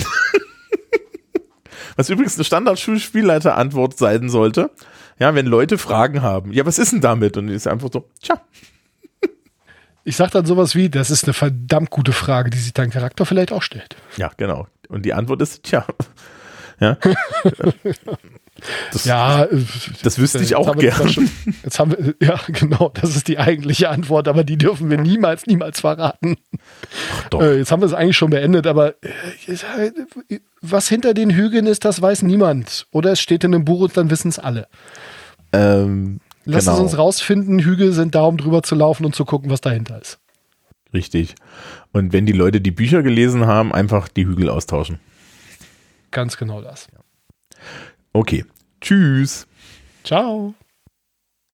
Was übrigens eine Standard-Spielleiter-Antwort sein sollte. Ja, wenn Leute Fragen haben. Ja, was ist denn damit? Und die ist einfach so, tja. Ich sag dann sowas wie, das ist eine verdammt gute Frage, die sich dein Charakter vielleicht auch stellt. Ja, genau. Und die Antwort ist, tja. Ja. Das, ja, das wüsste ich auch gerne. Jetzt haben wir, ja, genau, das ist die eigentliche Antwort, aber die dürfen wir niemals, niemals verraten. Ach, äh, jetzt haben wir es eigentlich schon beendet, aber äh, was hinter den Hügeln ist, das weiß niemand. Oder es steht in einem Buch und dann wissen es alle. Ähm, Lass genau. es uns rausfinden, Hügel sind da, um drüber zu laufen und zu gucken, was dahinter ist. Richtig. Und wenn die Leute die Bücher gelesen haben, einfach die Hügel austauschen. Ganz genau das. Okay. Tschüss. Ciao.